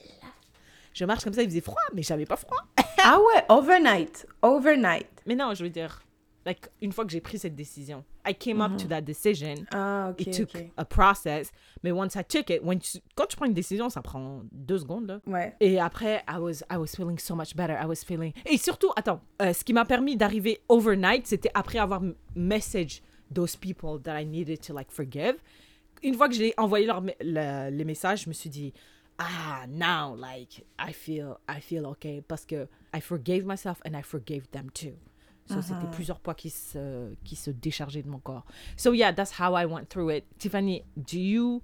S1: Je marche comme ça, il faisait froid, mais j'avais pas froid.
S2: Ah ouais, overnight. Overnight.
S1: Mais non, je veux dire, like, une fois que j'ai pris cette décision, I came up to that decision.
S2: Ah, ok.
S1: It took
S2: ok.
S1: a process. Mais once I took it, when tu- quand tu prends une décision, ça prend deux secondes. Là.
S2: Ouais.
S1: Et après, I was, I was feeling so much better. I was feeling... Et surtout, attends, euh, ce qui m'a permis d'arriver overnight, c'était après avoir message those people that I needed to like forgive. Une fois que j'ai envoyé leur, le- les messages, je me suis dit, ah, now, like, I feel, I feel okay. Parce que I forgave myself and I forgave them too. So, c'était plusieurs poids qui se, qui se déchargeaient de mon corps. So, yeah, that's how I went through it. Tiffany, do you,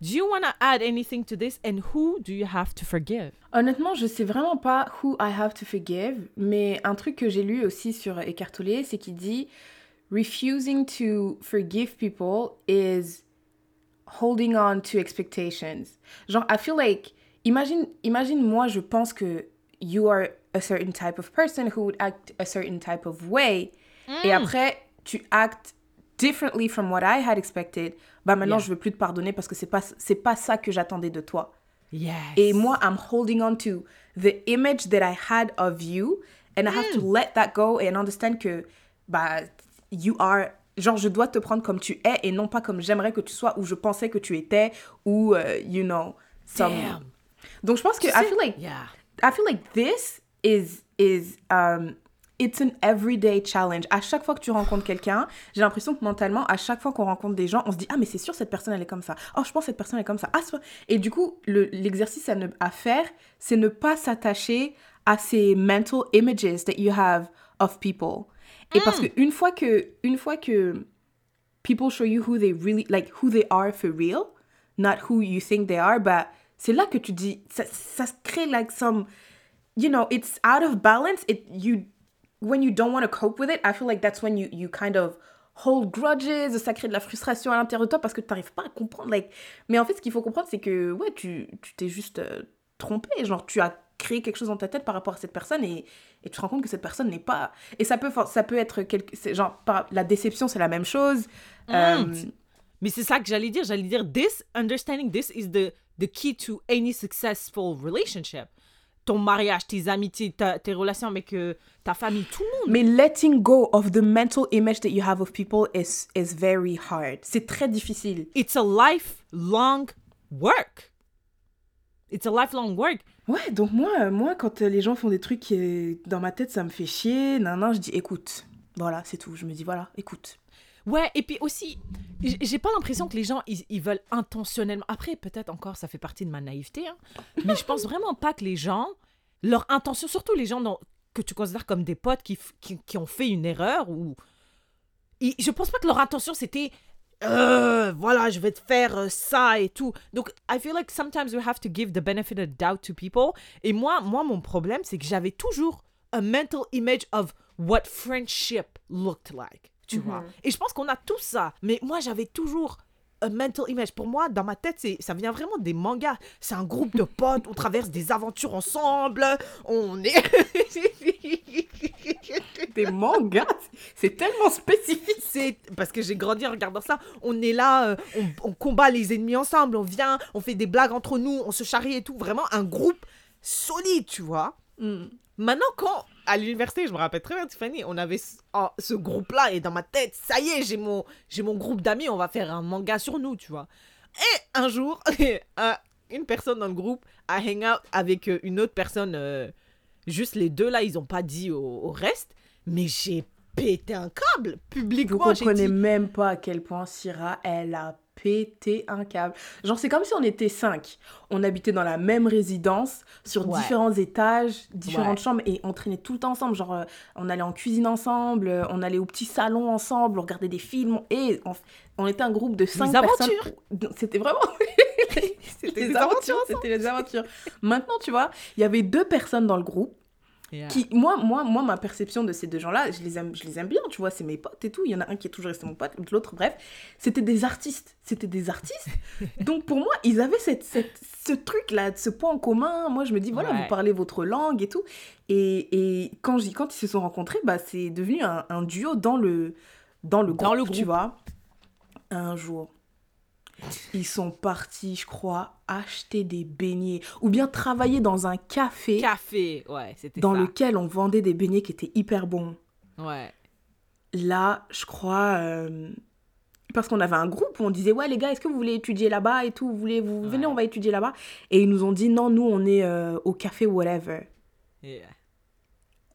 S1: do you want to add anything to this? And who do you have to forgive?
S2: Honnêtement, je sais vraiment pas who I have to forgive, mais un truc que j'ai lu aussi sur Eckhart Tolle, c'est qu'il dit refusing to forgive people is holding on to expectations. Genre, I feel like, imagine, imagine moi, je pense que you are a certain type of person who would act a certain type of way, et après, tu actes differently from what I had expected, bah maintenant,
S1: Yeah.
S2: je veux plus te pardonner parce que c'est pas, c'est pas ça que j'attendais de toi.
S1: Yes.
S2: Et moi, I'm holding on to the image that I had of you, and I have to let that go and understand que, bah, you are, genre, je dois te prendre comme tu es et non pas comme j'aimerais que tu sois ou je pensais que tu étais ou, euh, you know, some.
S1: Damn.
S2: Donc, je pense que I feel like,
S1: Yeah.
S2: I feel like this is, is, um, it's an everyday challenge. À chaque fois que tu rencontres quelqu'un, j'ai l'impression que mentalement, à chaque fois qu'on rencontre des gens, on se dit Ah, mais c'est sûr, cette personne, elle est comme ça. Oh, je pense que cette personne est comme ça. Ah, Et du coup, le- l'exercice à, ne- à faire, c'est ne pas s'attacher à ces mental images that you have of people. Et parce que une fois que, une fois que people show you who they really, like, who they are for real, not who you think they are, bah, c'est là que tu dis, ça, ça crée like some, you know, it's out of balance. It, you, when you don't want to cope with it, I feel like that's when you, you kind of hold grudges, ça crée de la frustration à l'intérieur de toi parce que tu n'arrives pas à comprendre. Like, mais en fait, ce qu'il faut comprendre, c'est que, ouais, tu tu t'es juste euh, trompé. Genre, tu as créé quelque chose dans ta tête par rapport à cette personne et, et tu te rends compte que cette personne n'est pas... Et ça peut, ça peut être quelque... Genre, par, la déception, c'est la même chose. Euh,
S1: Mais c'est ça que j'allais dire. J'allais dire, this, understanding this is the, the key to any successful relationship. Ton mariage, tes amitiés, ta- tes relations avec euh, ta famille, tout le monde.
S2: Mais letting go of the mental image that you have of people is, is very hard. C'est très difficile.
S1: It's a lifelong work. It's a lifelong work.
S2: Ouais, donc moi, moi quand les gens font des trucs qui, dans ma tête, ça me fait chier, nan, nan, je dis écoute. Voilà, c'est tout. Je me dis voilà, écoute.
S1: Ouais, et puis aussi, j'ai pas l'impression que les gens, ils, veulent intentionnellement. Après, peut-être encore, ça fait partie de ma naïveté, hein, mais je pense vraiment pas que les gens, leur intention, surtout les gens que tu considères comme des potes qui, qui ont fait une erreur, ou. ils- je pense pas que leur intention c'était. Euh, voilà, je vais te faire euh, ça et tout. Donc, I feel like sometimes we have to give the benefit of doubt to people. Et moi, moi mon problème, c'est que j'avais toujours a mental image of what friendship looked like. Tu vois? Et je pense qu'on a tous ça. Mais moi, j'avais toujours a mental image. Pour moi, dans ma tête, c'est, ça vient vraiment des mangas. C'est un groupe de potes, on [LAUGHS] traverse des aventures ensemble, on est... [LAUGHS]
S2: Des mangas, c'est tellement spécifique.
S1: C'est parce que j'ai grandi en regardant ça. On est là, euh, on, on combat les ennemis ensemble, on vient, on fait des blagues entre nous, on se charrie et tout. Vraiment un groupe solide, tu vois. Maintenant, quand à l'université, je me rappelle très bien, Tiffany, on avait ce, oh, ce groupe-là et dans ma tête, ça y est, j'ai mon, j'ai mon groupe d'amis, on va faire un manga sur nous, tu vois. Et un jour, [LAUGHS] un- une personne dans le groupe a hang out avec euh, une autre personne, euh, juste les deux là, ils n'ont pas dit au, au reste, mais j'ai pété un câble publiquement. j'ai
S2: comprenez
S1: dit,
S2: même pas à quel point Syrah, elle a pété un câble. Genre, c'est comme si on était cinq. On habitait dans la même résidence, sur
S1: Ouais.
S2: différents étages, différentes
S1: Ouais.
S2: chambres, et on traînait tout le temps ensemble. Genre, euh, on allait en cuisine ensemble, euh, on allait au petit salon ensemble, on regardait des films, et on, on était un groupe de cinq personnes.
S1: aventures.
S2: C'était vraiment. [LAUGHS] C'était
S1: Des
S2: des
S1: aventures
S2: aventures, c'était des aventures. Maintenant, tu vois, il y avait deux personnes dans le groupe
S1: Yeah.
S2: qui moi moi moi ma perception de ces deux gens-là je les aime je les aime bien tu vois c'est mes potes et tout. Il y en a un qui est toujours resté mon pote l'autre bref c'était des artistes. C'était des artistes. [LAUGHS] Donc pour moi ils avaient cette, cette ce truc là ce point en commun. Moi je me dis voilà
S1: Ouais.
S2: vous parlez votre langue et tout. Et, et quand quand ils se sont rencontrés bah c'est devenu un, un duo dans le dans le
S1: Dans
S2: groupe, tu vois. Un jour ils sont partis je crois acheter des beignets ou bien travailler dans un café
S1: Café, ouais, c'était
S2: dans
S1: ça.
S2: lequel on vendait des beignets qui étaient hyper bons.
S1: Ouais.
S2: Là, je crois, euh, parce qu'on avait un groupe où on disait ouais les gars, est-ce que vous voulez étudier là-bas et tout, vous voulez vous venez, on va étudier là-bas. Et ils nous ont dit non, nous on est euh, au café whatever.
S1: Yeah.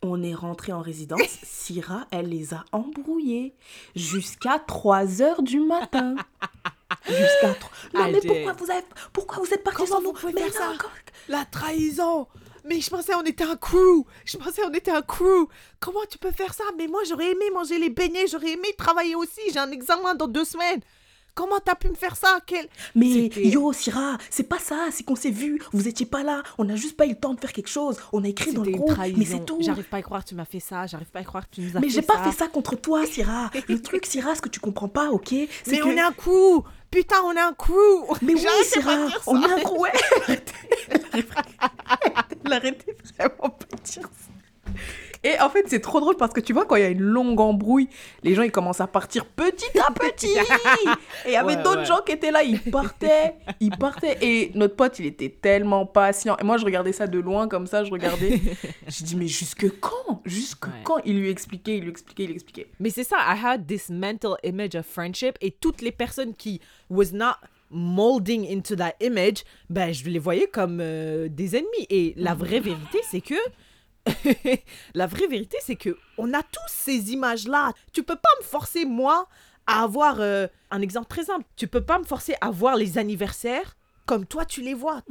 S2: On est rentré en résidence. [LAUGHS] Syrah, elle les a embrouillés jusqu'à 3 heures du matin. [LAUGHS] Jusqu'à 3... Non, mais pourquoi vous, avez... pourquoi vous êtes
S1: Comment
S2: sans nous Mais
S1: faire ça
S2: comment-
S1: La trahison. Mais je pensais on était un crew. Je pensais on était un crew. Comment tu peux faire ça Mais moi j'aurais aimé manger les beignets, j'aurais aimé travailler aussi, j'ai un examen dans deux semaines Comment t'as pu me faire ça? Quel...
S2: Mais yo, Syrah, c'est pas ça, c'est qu'on s'est vu, vous étiez pas là, on a juste pas eu le temps de faire quelque chose, on a écrit dans le groupe, mais c'est tout.
S1: J'arrive pas à y croire que tu m'as fait ça, j'arrive pas à y croire que tu nous as
S2: Mais
S1: fait
S2: j'ai pas
S1: ça.
S2: fait ça contre toi, Syrah. Le truc, Syrah, ce que tu comprends pas, ok c'est
S1: Mais
S2: que...
S1: on est un crew Putain, on est un crew
S2: Mais oui, Syrah,
S1: ça.
S2: on est un. Ouais, [LAUGHS] Elle arrêtait vraiment pas de dire ça. Et en fait, c'est trop drôle parce que tu vois, quand il y a une longue embrouille, les gens, ils commencent à partir petit à petit. Et il y avait
S1: Ouais,
S2: d'autres
S1: ouais.
S2: gens qui étaient là, ils partaient, ils partaient. Et notre pote, il était tellement patient. Et moi, je regardais ça de loin, comme ça, je regardais. [LAUGHS] J'ai dit, mais jusque quand? Jusque
S1: Ouais.
S2: quand? Il lui expliquait, il lui expliquait, il lui expliquait.
S1: Mais c'est ça, I had this mental image of friendship et toutes les personnes qui was not molding into that image, ben je les voyais comme euh, des ennemis. Et la vraie vérité, c'est que [LAUGHS] la vraie vérité, c'est que on a tous ces images-là. Tu peux pas me forcer moi à avoir euh, un exemple très simple. Tu peux pas me forcer à voir les anniversaires comme toi tu les vois.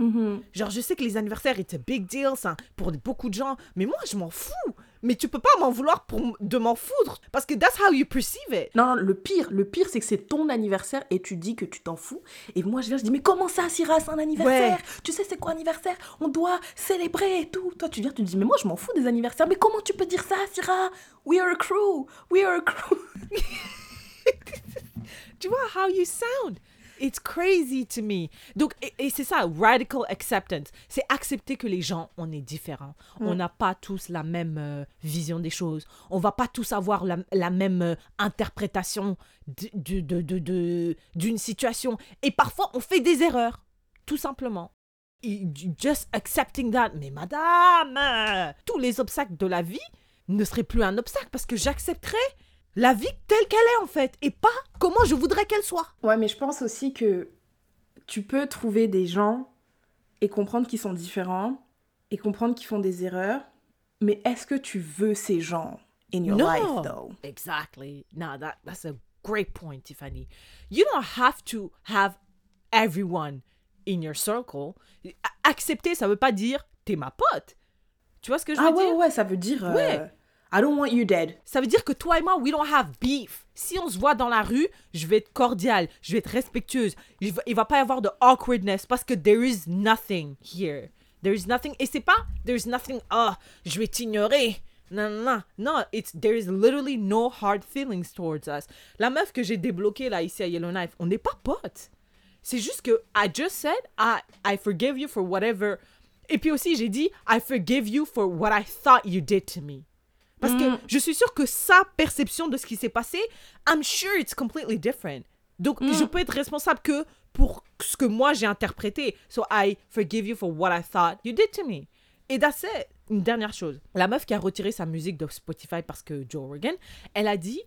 S1: Genre, je sais que les anniversaires, it's a big deal ça, pour beaucoup de gens, mais moi, je m'en fous. Mais tu peux pas m'en vouloir pour de m'en foudre, parce que that's how you perceive it.
S2: Non, non, le pire, le pire, c'est que c'est ton anniversaire et tu dis que tu t'en fous. Et moi, je viens, je dis, mais comment ça, Syrah, c'est un anniversaire? Tu sais, c'est quoi anniversaire? On doit célébrer et tout. Toi, tu viens, tu dis, mais moi, je m'en fous des anniversaires. Mais comment tu peux dire ça, Syrah? We are a crew. We are a crew. [LAUGHS]
S1: Tu vois how you sound? It's crazy to me. Donc, et, et c'est ça, radical acceptance. C'est accepter que les gens, on est différents. On n'a pas tous la même euh, vision des choses. On va pas tous avoir la, la même euh, interprétation d- de- de- de- de- d'une situation. Et parfois, on fait des erreurs, tout simplement. Et Just accepting that. Mais madame, tous les obstacles de la vie ne seraient plus un obstacle parce que j'accepterais la vie telle qu'elle est en fait et pas comment je voudrais qu'elle soit.
S2: Ouais, mais je pense aussi que tu peux trouver des gens et comprendre qu'ils sont différents et comprendre qu'ils font des erreurs. Mais est-ce que tu veux ces gens in your
S1: No.
S2: life, though?
S1: Exactly. Now that that's a great point, Tiffany. You don't have to have everyone in your circle. Accepter, ça veut pas dire t'es ma pote. Tu vois ce que je veux
S2: Ah ouais,
S1: dire?
S2: ouais, ça veut dire... euh,
S1: Ouais.
S2: I don't want you dead.
S1: Ça veut dire que toi et moi, we don't have beef. Si on se voit dans la rue, je vais être cordiale, je vais être respectueuse. Il va, pas y avoir de awkwardness parce que there is nothing here. There is nothing. Et c'est pas there is nothing. Ah, je vais t'ignorer. Non, non, non. Non, it's, there is literally no hard feelings towards us. La meuf que j'ai débloquée là ici à Yellowknife, on n'est pas potes. C'est juste que I just said I, I forgive you for whatever. Et puis aussi, j'ai dit I forgive you for what I thought you did to me. Parce que je suis sûre que sa perception de ce qui s'est passé, I'm sure it's completely different. Donc, je peux être responsable que pour ce que moi j'ai interprété. So, I forgive you for what I thought you did to me. Et that's it. Une dernière chose. La meuf qui a retiré sa musique de Spotify parce que Joe Rogan, elle a dit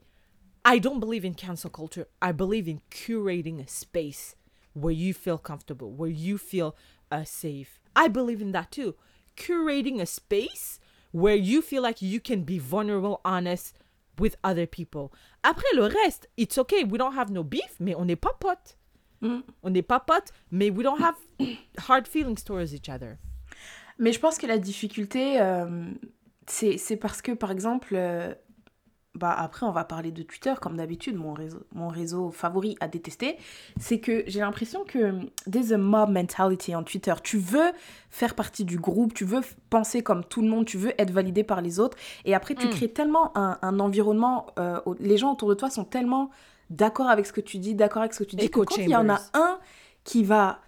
S1: I don't believe in cancel culture. I believe in curating a space where you feel comfortable, where you feel uh, safe. I believe in that too. Curating a space where you feel like you can be vulnerable, honest with other people. Après le reste, it's okay. We don't have no beef, mais on n'est pas potes.
S2: Mm.
S1: On n'est pas potes, mais we don't have hard feelings towards each other.
S2: Mais je pense que la difficulté, euh, c'est c'est parce que, par exemple, euh, bah après, on va parler de Twitter, comme d'habitude, mon réseau, mon réseau favori à détester. C'est que j'ai l'impression que there's a mob mentality en Twitter. Tu veux faire partie du groupe, tu veux penser comme tout le monde, tu veux être validé par les autres. Et après, tu
S1: Mm.
S2: crées tellement un, un environnement, euh, où les gens autour de toi sont tellement d'accord avec ce que tu dis, d'accord avec ce que tu dis, que quand il y en a un qui va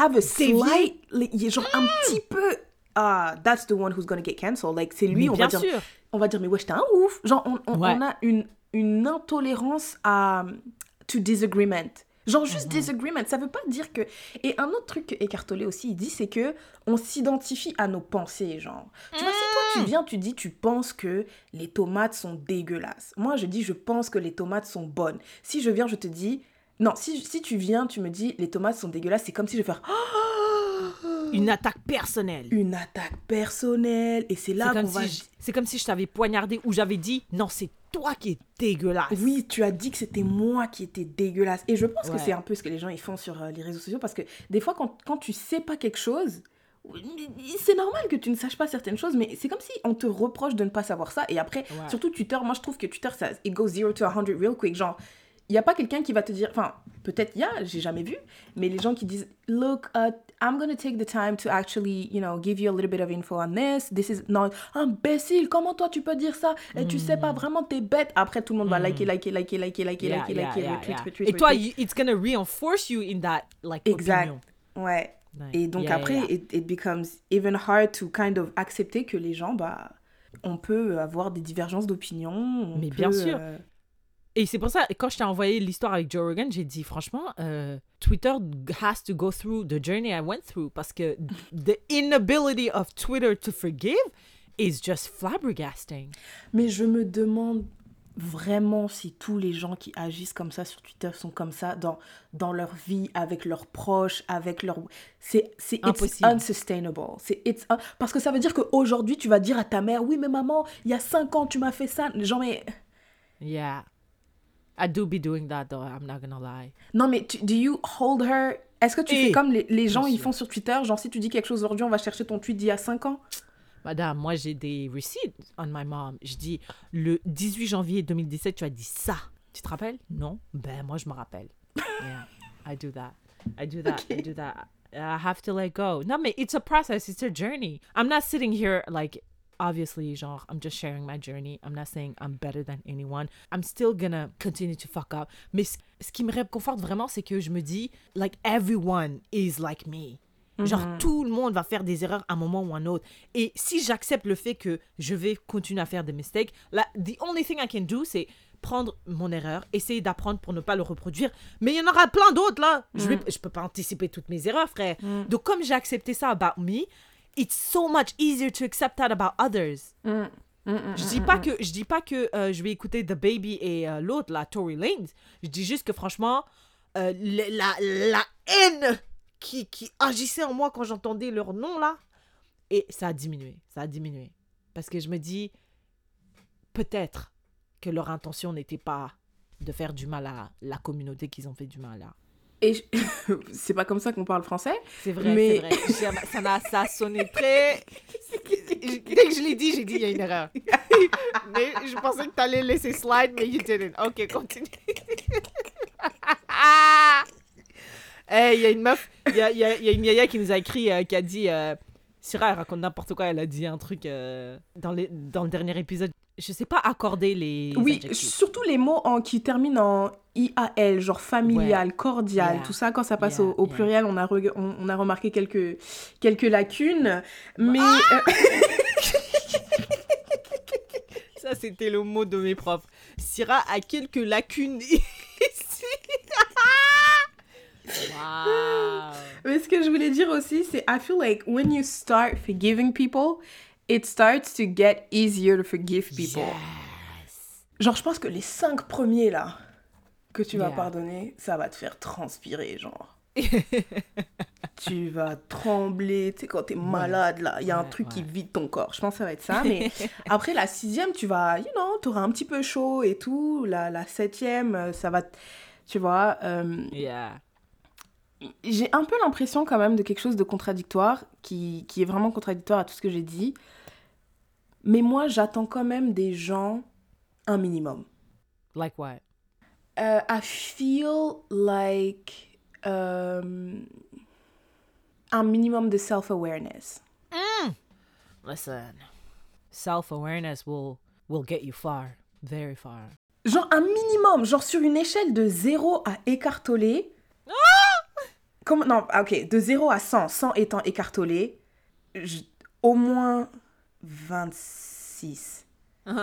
S2: have a slight, li- genre un petit peu, ah, that's the one who's gonna get cancelled. Like, c'est lui, on va dire,
S1: sûr.
S2: on va dire, mais wesh, t'es un ouf. Genre, on, on-
S1: Ouais.
S2: on a une, une intolérance à to disagreement. Genre, juste disagreement, ça veut pas dire que... Et un autre truc que Eckhart Tolle aussi, il dit, c'est que on s'identifie à nos pensées, genre. Tu vois, si toi, tu viens, tu dis, tu penses que les tomates sont dégueulasses. Moi, je dis, je pense que les tomates sont bonnes. Si je viens, je te dis... Non, si, si tu viens, tu me dis, les tomates sont dégueulasses, c'est comme si je vais faire
S1: Une attaque personnelle.
S2: une attaque personnelle. Et c'est là qu'on va...
S1: je- c'est comme si je t'avais poignardé ou j'avais dit non, c'est toi qui es dégueulasse.
S2: Oui, tu as dit que c'était moi qui étais dégueulasse. Et je pense que c'est un peu ce que les gens ils font sur euh, les réseaux sociaux parce que des fois, quand, quand tu sais pas quelque chose, c'est normal que tu ne saches pas certaines choses, mais c'est comme si on te reproche de ne pas savoir ça. Et après,
S1: Ouais.
S2: surtout Twitter, moi je trouve que Twitter, ça, it goes zero to 100 real quick. Genre, il n'y a pas quelqu'un qui va te dire, enfin, peut-être il y a, j'ai jamais vu, mais les gens qui disent, look, uh, I'm gonna take the time to actually, you know, give you a little bit of info on this. This is not imbécile. Comment toi tu peux dire ça? Et tu sais pas vraiment, t'es bête. Après, tout le monde va liker, liker, liker, liker, liker,
S1: Hmm. Yeah,
S2: liker,
S1: yeah,
S2: liker,
S1: yeah,
S2: retweet,
S1: yeah.
S2: retweet,
S1: Et toi,
S2: retweet.
S1: you- it's gonna reinforce you in that like
S2: Exact.
S1: opinion.
S2: Ouais.
S1: Ouais.
S2: Et donc après. It, it becomes even hard to kind of accepter que les gens, bah, on peut avoir des divergences d'opinion. on
S1: Mais
S2: peut,
S1: bien sûr.
S2: euh,
S1: Et c'est pour ça, quand je t'ai envoyé l'histoire avec Joe Rogan, j'ai dit franchement, euh, Twitter has to go through the journey I went through parce que [LAUGHS] the inability of Twitter to forgive is just flabbergasting.
S2: Mais je me demande vraiment si tous les gens qui agissent comme ça sur Twitter sont comme ça dans, dans leur vie, avec leurs proches, avec leur... C'est c'est it's
S1: Impossible.
S2: unsustainable. C'est it's un- Parce que ça veut dire qu'aujourd'hui, tu vas dire à ta mère, oui, mais maman, il y a cinq ans, tu m'as fait ça. Genre, mais...
S1: Yeah. I do be doing that though, I'm not gonna lie.
S2: Non, mais tu- do you hold her... Est-ce que tu
S1: Eh,
S2: fais comme les, les gens, ils font sur Twitter? Genre, si tu dis quelque chose aujourd'hui, on va chercher ton tweet d'il y a cinq ans?
S1: Madame, moi j'ai des receipts on my mom. Je dis le 18 janvier 2017, tu as dit ça. Tu te rappelles? Non? Ben moi je me rappelle. Yeah, I do that. I do that. I do that. I have to let go. Non mais it's a process, it's a journey. I'm not sitting here like obviously genre I'm just sharing my journey. I'm not saying I'm better than anyone. I'm still gonna continue to fuck up. Mais ce, qui me réconforte vraiment c'est que je me dis like everyone is like me. Genre, tout le monde va faire des erreurs à un moment ou un autre. Et si j'accepte le fait que je vais continuer à faire des mistakes, la, the only thing I can do, c'est prendre mon erreur, essayer d'apprendre pour ne pas le reproduire. Mais il y en aura plein d'autres, là. Je vais, je peux pas anticiper toutes mes erreurs, frère. Donc, comme j'ai accepté ça about me, it's so much easier to accept that about others. Je dis pas que je dis pas que euh, je vais écouter The Baby et euh, l'autre là Tory Lanez. Je dis juste que franchement euh, la, la haine qui, qui agissait en moi quand j'entendais leur nom là et ça a diminué, ça a diminué parce que je me dis peut-être que leur intention n'était pas de faire du mal à la communauté qu'ils ont fait du mal à.
S2: Et je- [LAUGHS] c'est pas comme ça qu'on parle français
S1: C'est vrai,
S2: Mais-
S1: c'est vrai. [LAUGHS] J'ai- Ça, m'a- ça sonné très. [LAUGHS] Dès que je l'ai dit, j'ai dit il y a une erreur. mais je pensais que tu allais laisser slide, mais you didn't. Ok, continue. Hey, il y a une meuf, il y a, y a- y a une yaya qui nous a écrit, euh, qui a dit. Euh, Syrah, elle raconte n'importe quoi. Elle a dit un truc euh, dans, les, dans le dernier épisode. Je sais pas accorder les.
S2: Oui,
S1: adjectifs.
S2: surtout les mots en, qui terminent en IAL, genre familial, cordial,
S1: Yeah.
S2: tout ça, quand ça passe
S1: Yeah,
S2: au, au
S1: yeah.
S2: pluriel, on a, reg- on, on a remarqué quelques, quelques lacunes. Mais
S1: Ah
S2: euh, [LAUGHS]
S1: Ça, c'était le mot de mes profs. Syrah a quelques lacunes ici. [LAUGHS] Wow.
S2: mais ce que je voulais dire aussi, c'est I feel like when you start forgiving people, it starts to get easier to forgive people.
S1: Yes.
S2: Genre, je pense que les cinq premiers là que tu vas
S1: Yeah.
S2: pardonner, ça va te faire transpirer, genre. [LAUGHS] tu vas trembler, tu sais, quand t'es malade, là, il y a un
S1: Ouais,
S2: truc qui vide ton corps. Je pense que ça va être ça. Mais [LAUGHS] après la sixième, tu vas, you know, t'auras un petit peu chaud et tout. La, la septième, euh, ça va, tu vois. euh,
S1: Yeah.
S2: j'ai un peu l'impression quand même de quelque chose de contradictoire, qui, qui est vraiment contradictoire à tout ce que j'ai dit. Mais moi, j'attends quand même des gens un minimum.
S1: Like what?
S2: Uh, I feel like um, un minimum de self-awareness.
S1: Listen, self-awareness will will get you far, very far.
S2: Genre un minimum, genre sur une échelle de 0 à écartolé. Comme, non, ah, ok, de 0 à 100, 100 étant écartolé, je- au moins 26. [LAUGHS]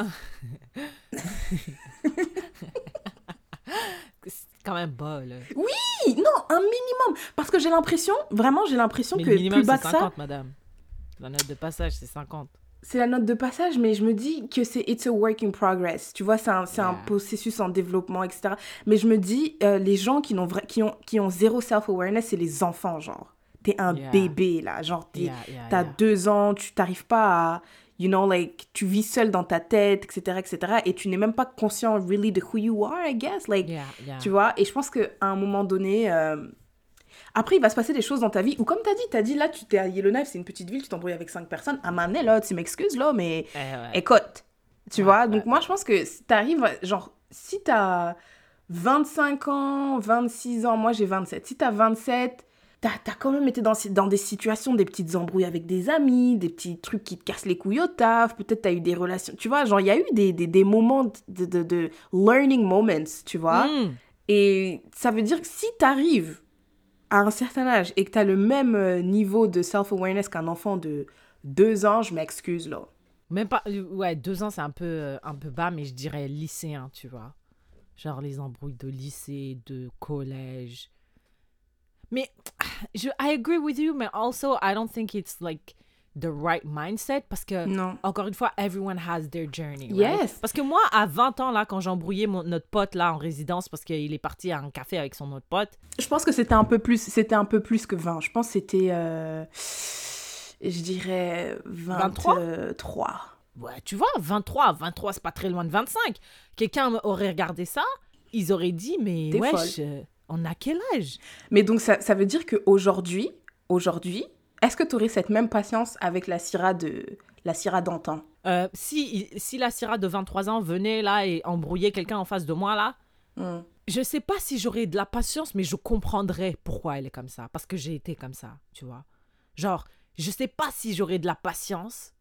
S1: C'est quand même bas là.
S2: Oui, non, un minimum. Parce que j'ai l'impression, vraiment, j'ai l'impression que
S1: minimum
S2: plus bas que ça,
S1: 50, madame. La note de passage c'est 50.
S2: c'est la note de passage, mais je me dis que c'est it's a work in progress. Tu vois, c'est un, c'est un
S1: Yeah.
S2: processus en développement, etc. Mais je me dis, euh, les gens qui, qui, ont, qui ont zéro self-awareness, c'est les enfants, genre. T'es un
S1: Yeah.
S2: bébé, là. Genre, t'es-
S1: Yeah, yeah,
S2: t'as
S1: yeah.
S2: deux ans, tu t'arrives pas à, you know, like, tu vis seul dans ta tête, etc., etc. Et tu n'es même pas conscient, really, de who you are, I guess. Like, tu vois, et je pense qu'à un moment donné, euh, après, il va se passer des choses dans ta vie, ou comme t'as dit, t'as dit, là, tu t'es à Yellowknife, c'est une petite ville, tu t'embrouilles avec cinq personnes. À donné, là, tu m'excuses, là, mais
S1: Eh ouais.
S2: écoute, tu
S1: Ouais,
S2: vois.
S1: ouais,
S2: Donc, moi, je pense que si t'arrives, genre, si t'as 25 ans, 26 ans, moi, j'ai 27. Si t'as 27, t'as as quand même été dans, dans des situations, des petites embrouilles avec des amis, des petits trucs qui te cassent les couilles au taf, peut-être t'as eu des relations, tu vois, genre, il y a eu des, des, des moments de, de, de learning moments, tu vois.
S1: Mm.
S2: Et ça veut dire que si tu arrives à un certain âge et que tu as le même euh, niveau de self-awareness qu'un enfant de deux ans, je m'excuse là.
S1: Même pas. euh, Ouais, deux ans, c'est un peu, euh, un peu bas, mais je dirais lycéen, tu vois. Genre les embrouilles de lycée, de collège. Mais [SIGHS] je, I agree with you, mais also I don't think it's like the right mindset parce que,
S2: Non.
S1: encore une fois, everyone has their journey. right?
S2: Yes.
S1: Parce que moi, à 20 ans, là, quand j'embrouillais notre pote là en résidence parce qu'il est parti à un café avec son autre pote,
S2: Je pense que c'était un peu plus, c'était un peu plus que 20. Je pense que c'était, euh, je dirais
S1: 23?
S2: 23.
S1: Ouais, tu vois, 23, 23, c'est pas très loin de 25. Quelqu'un aurait regardé ça, ils auraient dit, mais on a quel âge?
S2: Mais donc ça, ça veut dire qu'aujourd'hui, aujourd'hui, est-ce que tu aurais cette même patience avec la Syrah de la Syrah d'antan?
S1: Euh, si, si la Syrah de 23 ans venait là et embrouillait quelqu'un en face de moi là,
S2: Hmm.
S1: je sais pas si j'aurais de la patience, mais je comprendrais pourquoi elle est comme ça. Parce que j'ai été comme ça, tu vois. Genre, je sais pas si j'aurais de la patience,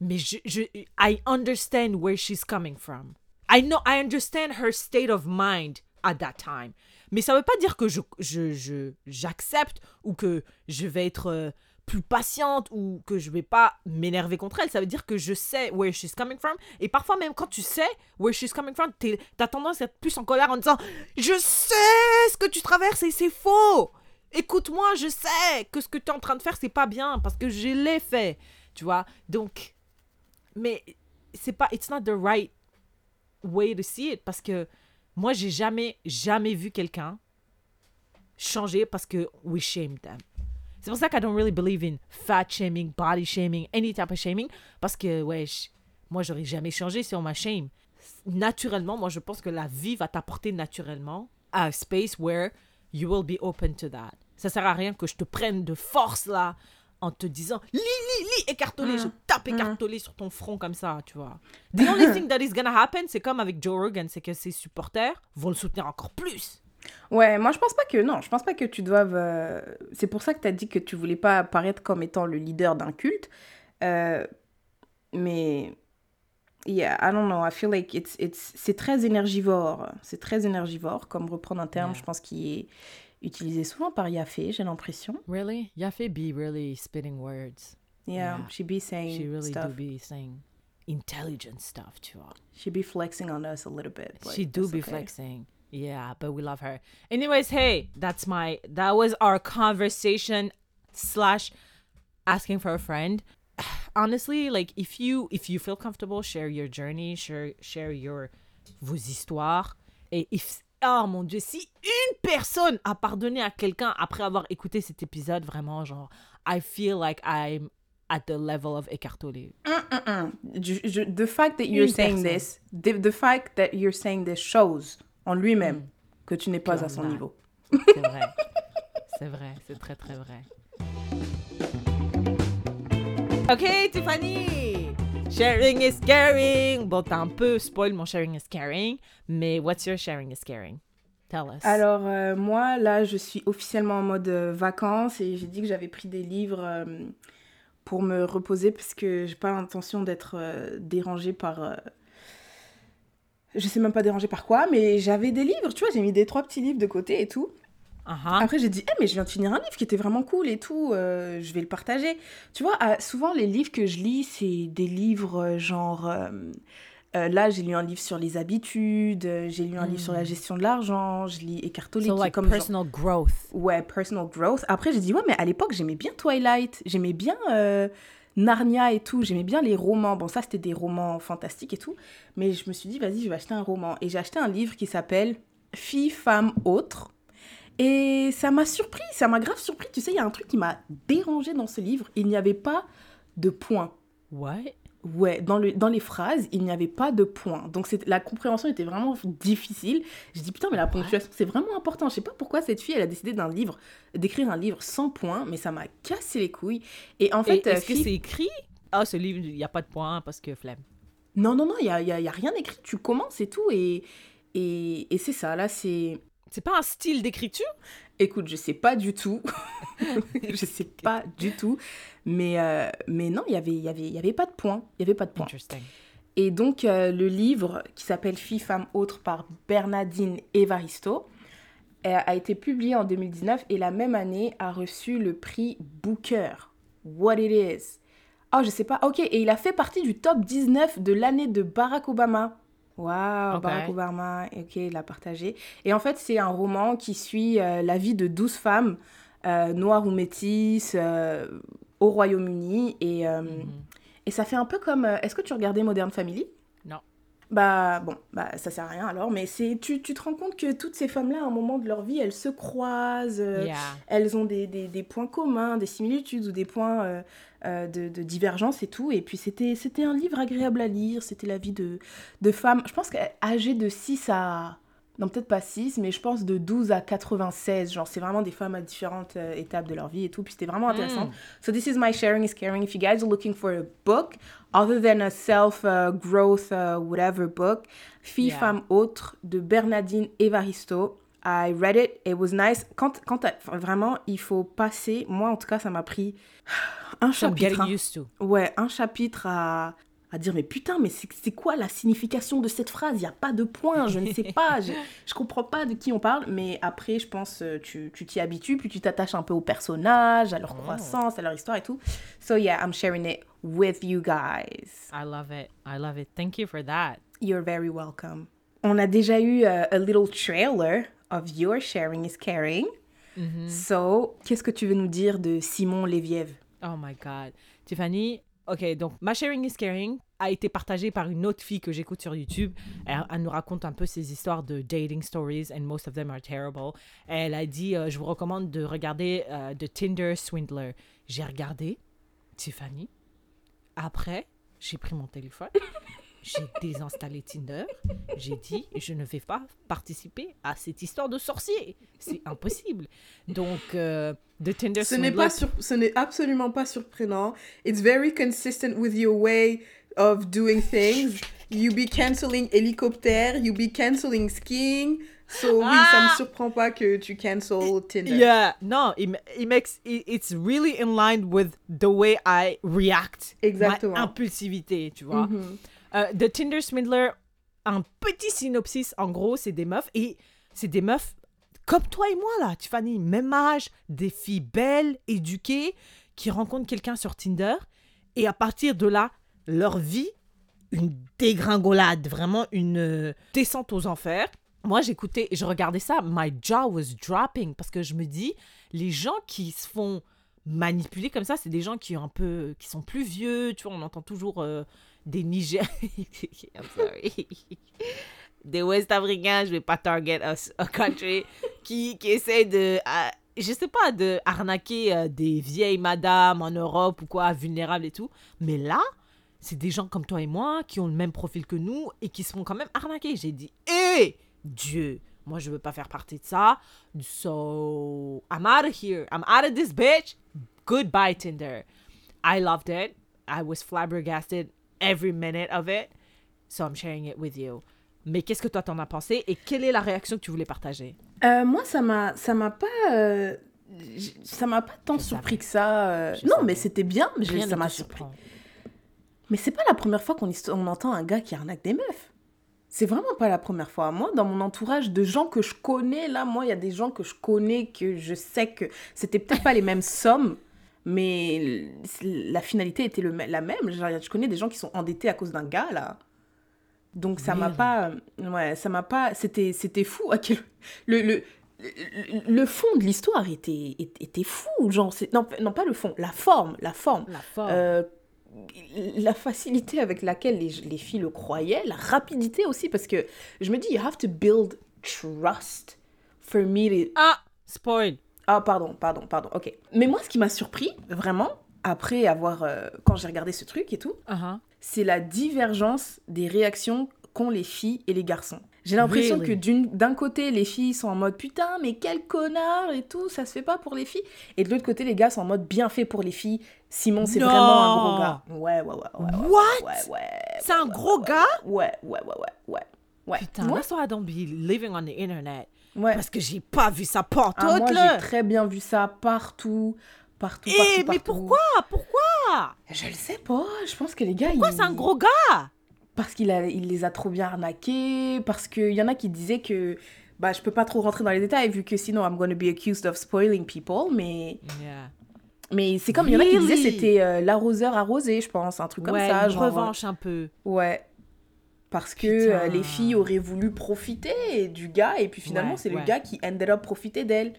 S1: mais je, je, I understand where she's coming from. I know, I understand her state of mind at that time. Mais ça veut pas dire que je, je, je, j'accepte ou que je vais être euh, plus patiente ou que je vais pas m'énerver contre elle. Ça veut dire que je sais where she's coming from. Et parfois, même quand tu sais where she's coming from, t'as tendance à être plus en colère en disant Je sais ce que tu traverses et c'est faux. Écoute-moi, je sais que ce que tu es en train de faire, c'est pas bien parce que je l'ai fait. Tu vois? Donc, mais c'est pas. It's not the right way to see it parce que moi, j'ai jamais, jamais vu quelqu'un changer parce que we shamed them. C'est pour ça que I don't really believe in fat shaming, body shaming, any type of shaming. Parce que, wesh, moi, j'aurais jamais changé si on m'a shame. Naturellement, moi, je pense que la vie va t'apporter naturellement à a space where you will be open to that. Ça sert à rien que je te prenne de force, là, en te disant, lis, lis, lis, écartolé, je tape écartolé sur ton front comme ça, tu vois. The only thing that is gonna happen, c'est comme avec Joe Rogan, c'est que ses supporters vont le soutenir encore plus.
S2: Ouais, moi je pense pas que non, je pense pas que tu doives. euh, C'est pour ça que tu as dit que tu voulais pas apparaître comme étant le leader d'un culte. Euh, Mais yeah, I don't know. I feel like it's it's c'est très énergivore. C'est très énergivore comme reprendre un terme,
S1: Yeah.
S2: je pense qui est utilisé souvent par Yafé, j'ai l'impression.
S1: Really? Yafe be really spitting words.
S2: Yeah,
S1: Yeah.
S2: she be saying
S1: She really
S2: stuff.
S1: do be saying intelligent stuff, tu vois.
S2: She be flexing on us a little bit.
S1: she do be
S2: okay.
S1: flexing. Yeah, but we love her. Anyways, hey, that's my that was our conversation slash asking for a friend. [SIGHS] Honestly, like if you if you feel comfortable, share your journey, share share your vos histoires. Et if oh mon dieu, si une personne a pardonné à quelqu'un après avoir écouté cet épisode, vraiment genre, I feel like I'm at the level of écartolé.
S2: Mm-mm. Je- je- the fact that you're
S1: Une
S2: saying
S1: personne.
S2: this, the, the fact that you're saying this shows en lui-même que tu n'es pas à son niveau.
S1: C'est vrai. C'est vrai, c'est très très vrai. Ok, Tiffany! Sharing is caring! Bon, t'as un peu spoil mon sharing is caring, mais what's your sharing is caring? Tell us.
S2: Alors, euh, moi, là, je suis officiellement en mode euh, vacances et j'ai dit que j'avais pris des livres euh, pour me reposer parce que j'ai pas l'intention d'être dérangée par. je sais même pas dérangée par quoi, mais j'avais des livres, tu vois, j'ai mis des trois petits livres de côté et tout.
S1: Uh-huh.
S2: Après, j'ai dit, Eh, mais je viens de finir un livre qui était vraiment cool et tout, euh, je vais le partager. Tu vois, euh, souvent, les livres que je lis, c'est des livres euh, genre. euh, là, j'ai lu un livre sur les habitudes, j'ai lu un livre sur la gestion de l'argent, je lis Eckhart Tolle,
S1: So like
S2: comme genre-
S1: personal growth.
S2: Ouais, personal growth. Après, j'ai dit, ouais, mais à l'époque, j'aimais bien Twilight, j'aimais bien Narnia et tout, j'aimais bien les romans. Bon, ça, c'était des romans fantastiques et tout. Mais je me suis dit, vas-y, je vais acheter un roman. Et j'ai acheté un livre qui s'appelle Fille, femme, autre. Et ça m'a surpris, ça m'a grave surpris. Tu sais, il y a un truc qui m'a dérangé dans ce livre. Il n'y avait pas de points.
S1: What?
S2: Ouais, dans, le, dans les phrases, il n'y avait pas de points. Donc la compréhension était vraiment difficile. Je dis putain, mais la ponctuation, c'est vraiment important. Je sais pas pourquoi cette fille, elle a décidé d'un livre, d'écrire un livre sans points, mais ça m'a cassé les couilles. Et en fait, euh,
S1: Est-ce que c'est écrit? Ah, ce livre, il n'y a pas de point parce que flemme.
S2: non, non, non, il n'y a, y a- y a rien écrit. Tu commences et tout. Et, et, et c'est ça, là, c'est...
S1: C'est pas un style d'écriture?
S2: Écoute, je sais pas du tout. [LAUGHS] je sais pas du tout. Mais, euh, mais non, il y avait, il y avait, il y avait pas de points. Il y avait pas de.
S1: Interesting.
S2: Et donc, euh, le livre qui s'appelle Fille, femme, autre par Bernardine Evaristo euh, a été publié en 2019 et la même année a reçu le prix Booker. What it is. Oh, je sais pas. Ok, et il a fait partie du top 19 de l'année de Barack Obama. Waouh,
S1: Ok.
S2: Barack Obama, ok, il l'a partagé. Et en fait, c'est un roman qui suit euh, la vie de 12 femmes, euh, noires ou métisses, euh, au Royaume-Uni. Et,
S1: Mhm.
S2: et ça fait un peu comme. Est-ce que tu regardais Modern Family?
S1: Non.
S2: Bah bon, bah ça sert à rien alors, mais c'est tu, tu te rends compte que toutes ces femmes-là, à un moment de leur vie, elles se croisent,
S1: Yeah.
S2: elles ont des, des, des points communs, des similitudes ou des points euh, de, de divergence et tout. Et puis c'était c'était un livre agréable à lire, c'était la vie de, de femmes, je pense qu'âgées de 6 à... Non, peut-être pas 6, mais je pense de 12 à 96. Genre, c'est vraiment des femmes à différentes euh, étapes de leur vie et tout. Puis c'était vraiment intéressant.
S1: Mm.
S2: So this is my sharing is caring. If you guys are looking for a book, other than a self-growth, uh, whatever book, Fille,
S1: Yeah.
S2: femme, autre, de Bernardine Evaristo. I read it, it was nice. Quand, quand enfin, vraiment, il faut passer, moi en tout cas, ça m'a pris un chapitre. hein.
S1: used to.
S2: Ouais, un chapitre à, à dire, mais putain, mais c'est quoi la signification de cette phrase? Il n'y a pas de point, je ne sais [LAUGHS] pas, je, je comprends pas de qui on parle, mais après, je pense, euh, tu tu t'y habitues, puis tu t'attaches un peu aux personnages, à leur
S1: Oh.
S2: croissance, à leur histoire et tout. So yeah, I'm sharing it with you guys.
S1: I love it. I love it. Thank you for that.
S2: You're very welcome. On a déjà eu euh, a little trailer of Your Sharing is Caring.
S1: Mhm.
S2: So, qu'est-ce que tu veux nous dire de Simon Léviève
S1: Oh my God. Tiffany, ok, donc ma sharing is caring a été partagée par une autre fille que j'écoute sur YouTube. Elle, elle nous raconte un peu ses histoires de dating stories, and most of them are terrible. Elle a dit, euh, je vous recommande de regarder euh, The Tinder Swindler. J'ai regardé, Tiffany. Après, j'ai pris mon téléphone. [LAUGHS] J'ai désinstallé Tinder. J'ai dit, je ne vais pas participer à cette histoire de sorcier. C'est impossible. Donc, euh, The Tinder
S2: Ce n'est pas sur- ce n'est absolument pas surprenant. It's very consistent with your way of doing things. You be canceling hélicoptère, you be canceling skiing. So oui, ça me
S1: Ah!
S2: surprend pas que tu cancel Tinder.
S1: Yeah, no, it, ma- it makes it, it's really in line with the way I react.
S2: Exactement.
S1: Ma impulsivité, tu vois.
S2: Mhm.
S1: Euh, The Tinder Swindler, un petit synopsis, en gros, c'est des meufs et c'est des meufs comme toi et moi là, Tiffany, même âge, des filles belles, éduquées, qui rencontrent quelqu'un sur Tinder et à partir de là, leur vie, une dégringolade, vraiment une euh, descente aux enfers. Moi, j'écoutais, je regardais ça, my jaw was dropping parce que je me dis, les gens qui se font manipuler comme ça, c'est des gens qui ont un peu, qui sont plus vieux, tu vois, on entend toujours euh, des Nigériens, [LAUGHS] I'm sorry, des West Africains, je vais pas target a country, qui, qui essaient de, euh, je sais pas, de arnaquer euh, des vieilles madames en Europe ou quoi, vulnérables et tout. Mais là, c'est des gens comme toi et moi qui ont le même profil que nous et qui se font quand même arnaquer. J'ai dit, hé, Dieu, Moi, je veux pas faire partie de ça. So, I'm out of here. I'm out of this bitch. Goodbye, Tinder. I loved it. I was flabbergasted every minute of it. So, I'm sharing it with you. Mais qu'est-ce que toi t'en as pensé et quelle est la réaction que tu voulais partager?
S2: Euh, moi, ça m'a, ça m'a pas, euh, ça m'a pas tant
S1: Je
S2: surpris
S1: savais.
S2: que ça. euh, non,
S1: savais.
S2: mais c'était bien, mais
S1: Rien
S2: ça m'a surpris. Mais c'est pas la première fois qu'on on entend un gars qui arnaque des meufs. C'est vraiment pas la première fois. Moi, dans mon entourage de gens que je connais, là, moi, il y a des gens que je connais, que je sais que c'était peut-être pas les mêmes sommes, mais la finalité était le, la même. Genre, je connais des gens qui sont endettés à cause d'un gars, là. Donc ça m'a pas... Ouais, ça m'a pas... C'était c'était fou à quel... Le, le, le, le fond de l'histoire était, était, était fou. Genre, c'est- non, non, pas le fond, la forme, la forme.
S1: La forme.
S2: Euh, la facilité avec laquelle les, les filles le croyaient, la rapidité aussi, parce que je me dis, you have to build trust for me to...
S1: Ah, spoil.
S2: Ah, pardon, pardon, pardon, ok. Mais moi, ce qui m'a surpris, vraiment, après avoir... euh, quand j'ai regardé ce truc et tout,
S1: Uh-huh.
S2: c'est la divergence des réactions qu'ont les filles et les garçons. J'ai l'impression
S1: Really?
S2: que d'un côté, les filles sont en mode putain, mais quel connard et tout, ça se fait pas pour les filles. Et de l'autre côté, les gars sont en mode bien fait pour les filles. Simon, c'est vraiment un gros gars. Ouais, ouais, ouais. ouais, ouais,
S1: What?
S2: Ouais, ouais.
S1: C'est un gros gars
S2: Ouais, ouais, ouais, ouais, ouais.
S1: Putain,
S2: ouais.
S1: that's why I don't be living on the internet.
S2: Ouais.
S1: Parce que j'ai pas vu ça pantoute,
S2: Ah, moi, j'ai très bien vu ça partout. Partout,
S1: Eh,
S2: partout,
S1: mais
S2: partout.
S1: pourquoi? Pourquoi?
S2: Je le sais pas. Je pense que les gars.
S1: Pourquoi
S2: ils-
S1: c'est un gros gars?
S2: Parce qu'il a, il les a trop bien arnaqués, parce qu'il y en a qui disaient que bah, je peux pas trop rentrer dans les détails vu que sinon I'm gonna be accused of spoiling people, mais,
S1: Yeah.
S2: mais c'est comme il y en a qui disaient
S1: Really?
S2: c'était euh, l'arroseur arrosé, je pense, un truc comme
S1: ouais,
S2: ça.
S1: une
S2: genre,
S1: revanche un peu.
S2: Ouais. Parce que euh, les filles auraient voulu profiter du gars et puis finalement
S1: Ouais,
S2: c'est le
S1: ouais.
S2: gars qui ended up profiter d'elle.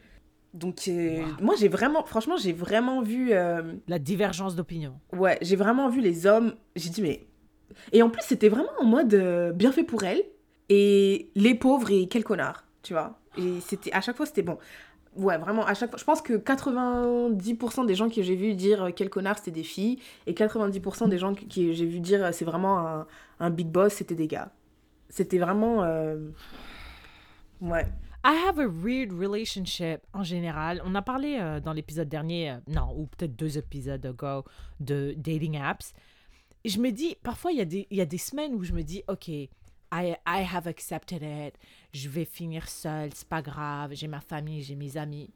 S2: Donc euh,
S1: Wow.
S2: moi j'ai vraiment, franchement j'ai vraiment vu... euh,
S1: La divergence d'opinion.
S2: Ouais, j'ai vraiment vu les hommes. J'ai dit, mais. Et en plus, c'était vraiment en mode bien fait pour elle. Et les pauvres et quel connard, tu vois. Et c'était à chaque fois, c'était bon. Ouais, vraiment, à chaque fois. Je pense que 90% des gens que j'ai vu dire euh, quel connard, c'était des filles. Et 90% des gens que, j'ai vu dire euh, c'est vraiment un, un big boss, c'était des gars. C'était vraiment. euh, Ouais.
S1: I have a weird relationship en général. On a parlé dans l'épisode dernier, non, ou peut-être deux épisodes ago, de dating apps. Et je me dis, parfois, il y, y a des semaines où je me dis, OK, I, I have accepted it. Je vais finir seule, c'est pas grave. J'ai ma famille, j'ai mes amis.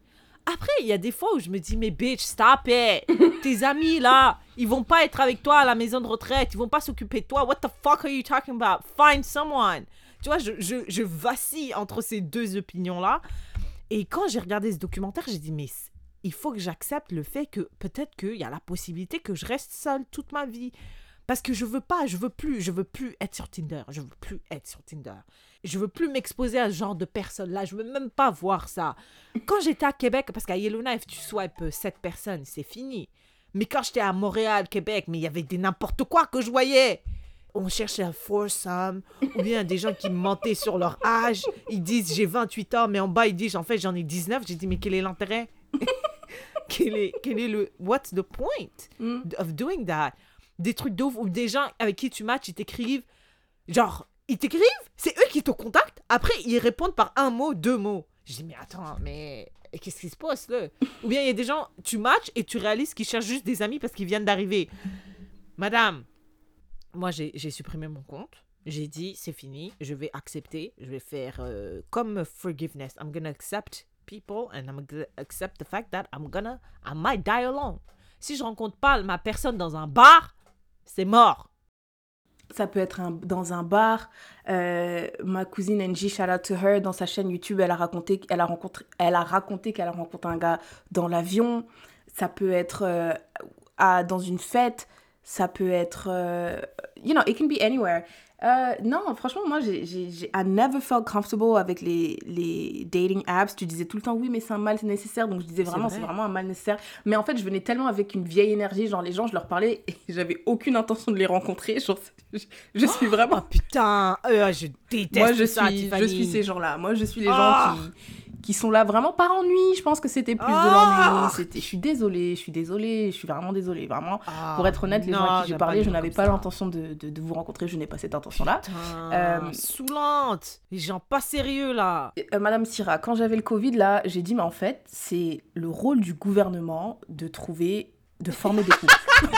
S1: Après, il y a des fois où je me dis, mais bitch, stop it. [LAUGHS] Tes amis, là, ils vont pas être avec toi à la maison de retraite. Ils vont pas s'occuper de toi. What the fuck are you talking about? Find someone. Tu vois, je, je, je vacille entre ces deux opinions-là. Et quand j'ai regardé ce documentaire, j'ai dit, mais il faut que j'accepte le fait que peut-être qu'il y a la possibilité que je reste seule toute ma vie. Parce que je veux pas, je veux plus, je veux plus être sur Tinder. Je veux plus être sur Tinder. Je veux plus m'exposer à ce genre de personnes-là. Je veux même pas voir ça. Quand j'étais à Québec, parce qu'à Yellowknife, tu swipes euh, sept personnes, c'est fini. Mais quand j'étais à Montréal, Québec, mais il y avait des n'importe quoi que je voyais. On cherchait un foursome, ou bien des gens qui mentaient sur leur âge. Ils disent j'ai 28 ans, mais en bas ils disent en fait j'en ai 19. J'ai dit mais quel est l'intérêt? [LAUGHS] Quel, est, quel est le. What's the point
S2: Mm.
S1: of doing that? Des trucs de ouf, ou des gens avec qui tu matches, ils t'écrivent. Genre, ils t'écrivent, c'est eux qui te contactent. Après, ils répondent par un mot, deux mots. Je dis mais attends, mais qu'est-ce qui se passe là? Ou bien il y a des gens, tu matches et tu réalises qu'ils cherchent juste des amis parce qu'ils viennent d'arriver. Madame, moi j'ai supprimé mon compte. J'ai dit c'est fini, je vais accepter, je vais faire euh, comme forgiveness. I'm gonna accept people and I'm gonna accept the fact that I'm gonna, I might die alone. Si je rencontre pas ma personne dans un bar, c'est mort.
S2: Ça peut être dans un bar. Euh, ma cousine Angie, shout out to her, dans sa chaîne YouTube, elle a raconté, elle a rencontré, elle a raconté qu'elle a rencontré un gars dans l'avion. Ça peut être euh, à, dans une fête. Ça peut être, euh, you know, it can be anywhere. Euh, non, franchement, moi, j'ai, I never felt comfortable avec les, les dating apps. Tu disais tout le temps, oui, mais c'est un mal nécessaire. Donc, je disais
S1: C'est
S2: vraiment,
S1: vrai.
S2: c'est vraiment un mal nécessaire. Mais en fait, je venais tellement avec une vieille énergie. Genre, les gens, je leur parlais et [LAUGHS] j'avais aucune intention de les rencontrer. Genre, [LAUGHS] je, je suis
S1: Oh
S2: vraiment.
S1: putain, euh, je déteste
S2: Moi, je
S1: ça,
S2: suis, je suis ces gens-là. Moi, je suis les gens
S1: Ah.
S2: qui, qui sont là vraiment par ennui. Je pense que c'était plus de
S1: Ah
S2: l'ennui. C'était, je suis désolée, je suis désolée, je suis vraiment désolée. Vraiment,
S1: Ah,
S2: pour être honnête, les gens à qui j'ai parlé, je n'avais pas l'intention de, de- de vous rencontrer. Je n'ai pas cette intention-là. Euh,
S1: saoulante. Les gens pas sérieux là.
S2: Euh, Madame Syrah, quand j'avais le Covid, là, j'ai dit, mais en fait, c'est le rôle du gouvernement de trouver, de former des couples. [LAUGHS]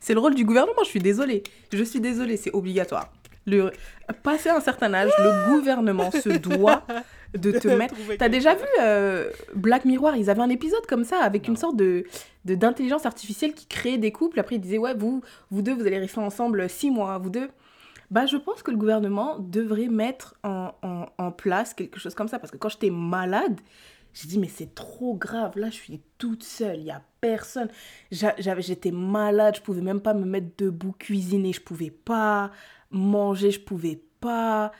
S2: c'est le rôle du gouvernement, je suis désolée. Je suis désolée, c'est obligatoire. Le, passer un certain âge, le gouvernement se doit de te [LAUGHS] mettre... T'as déjà vu euh, Black Mirror? Ils avaient un épisode comme ça avec une sorte de d'intelligence artificielle qui créait des couples. Après, ils disaient ouais, vous vous deux, vous allez rester ensemble six mois, vous deux. Bah, je pense que le gouvernement devrait mettre en, en, en place quelque chose comme ça parce que quand j'étais malade, j'ai dit mais c'est trop grave. Là, je suis toute seule, il y a personne. J'étais malade, je pouvais même pas me mettre debout cuisiner, je pouvais pas manger, je pouvais pas,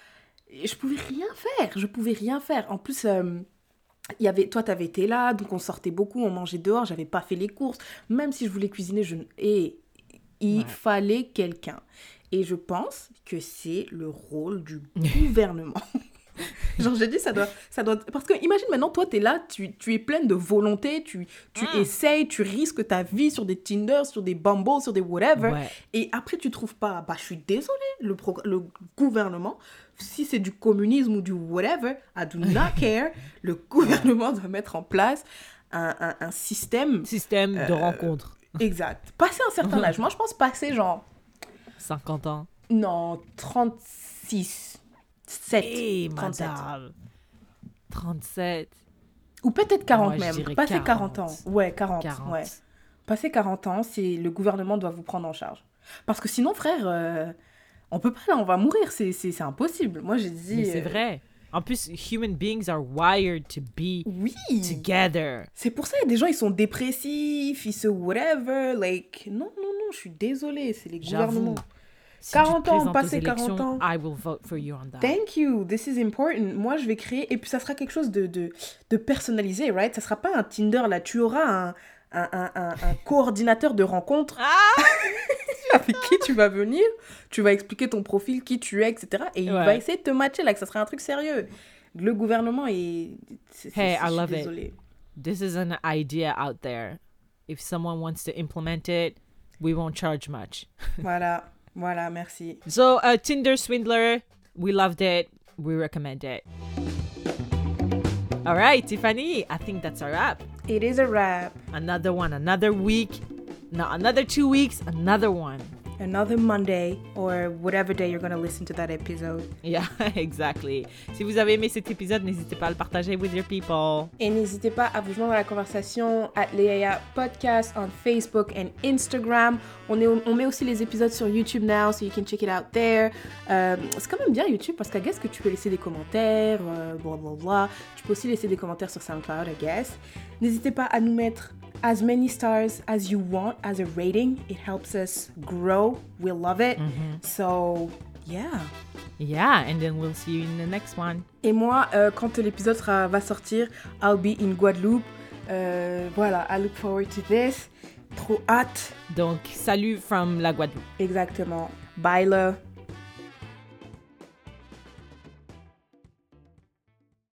S2: je pouvais rien faire, je pouvais rien faire. En plus. euh, y avait, toi, t'avais été là, donc on sortait beaucoup, on mangeait dehors, j'avais pas fait les courses. Même si je voulais cuisiner, je... Et il
S1: Ouais.
S2: fallait quelqu'un. Et je pense que c'est le rôle du gouvernement. [LAUGHS] [LAUGHS] Genre, j'ai dit, ça doit, ça doit... Parce que imagine maintenant, toi, t'es là, tu, tu es pleine de volonté, tu, tu
S1: Mm.
S2: essayes, tu risques ta vie sur des Tinder, sur des Bumble, sur des whatever.
S1: Ouais.
S2: Et après, tu trouves pas. Bah, je suis désolée, le, le gouvernement, si c'est du communisme ou du whatever, I do not [LAUGHS] care. le gouvernement doit mettre en place un, un, un système
S1: Système de
S2: Euh,
S1: rencontre.
S2: exact. Passer un certain [LAUGHS] âge. Moi, je pense passer genre.
S1: 50 ans.
S2: Non, 36. 7.
S1: Hey,
S2: 37.
S1: madame. 37.
S2: Ou peut-être 40
S1: Moi, je
S2: même. Passer 40
S1: 40.
S2: ans. Ouais, 40.
S1: 40.
S2: Ouais. Passer 40 ans, c'est le gouvernement doit vous prendre en charge. Parce que sinon, frère, euh, on peut pas là, on va mourir. C'est impossible. Moi, j'ai dit.
S1: C'est
S2: euh,
S1: vrai. En plus, human beings are wired to be
S2: Oui.
S1: together.
S2: C'est pour ça, il y a des gens, ils sont dépressifs, ils se whatever. Like, non, non, non, je suis désolée, c'est les gouvernements.
S1: Si
S2: 40
S1: tu te
S2: ans,
S1: élections,
S2: 40 ans.
S1: I will vote for you on that.
S2: Thank you, this is important. Moi, je vais créer, et puis ça sera quelque chose de, de, de personnalisé, right? Ça sera pas un Tinder, là, tu auras un, un, un, coordinateur de rencontre
S1: Ah [LAUGHS]
S2: avec qui tu vas venir, tu vas expliquer ton profil, qui tu es, etc. Et il va essayer de te matcher, là, que ça sera un truc sérieux. Le gouvernement est... c'est-
S1: Hey,
S2: je
S1: I love it. This is an idea out there. If someone wants to implement it, we won't charge much.
S2: Voilà, voilà, merci.
S1: So, uh, Tinder Swindler, we loved it. We recommend it. All right, Tiffany, I think that's a wrap.
S2: It is a wrap.
S1: Another one, another week. No, another two weeks, another one.
S2: Another Monday, or whatever day you're gonna listen to that episode.
S1: Yeah, [LAUGHS] exactly. Si vous avez aimé cet épisode, n'hésitez pas à le partager with your people.
S2: Et n'hésitez pas à vous joindre à la conversation at Leia Podcast on Facebook and Instagram. On, est, on met aussi les épisodes sur YouTube now, so you can check it out there. Euh, c'est quand même bien YouTube parce qu'à guess que tu peux laisser des commentaires, euh, bla bla bla. Tu peux aussi laisser des commentaires sur SoundCloud, I guess. N'hésitez pas à nous mettre as many stars as you want as a rating. It helps us grow. We love it. Mm-hmm. So, yeah.
S1: Yeah, and then we'll see you in the next one.
S2: Et moi, euh, quand l'épisode va sortir, I'll be in Guadeloupe. Euh, voilà, I look forward to this. Trop hâte.
S1: Donc, salut from la Guadeloupe.
S2: Exactement. Bye, love.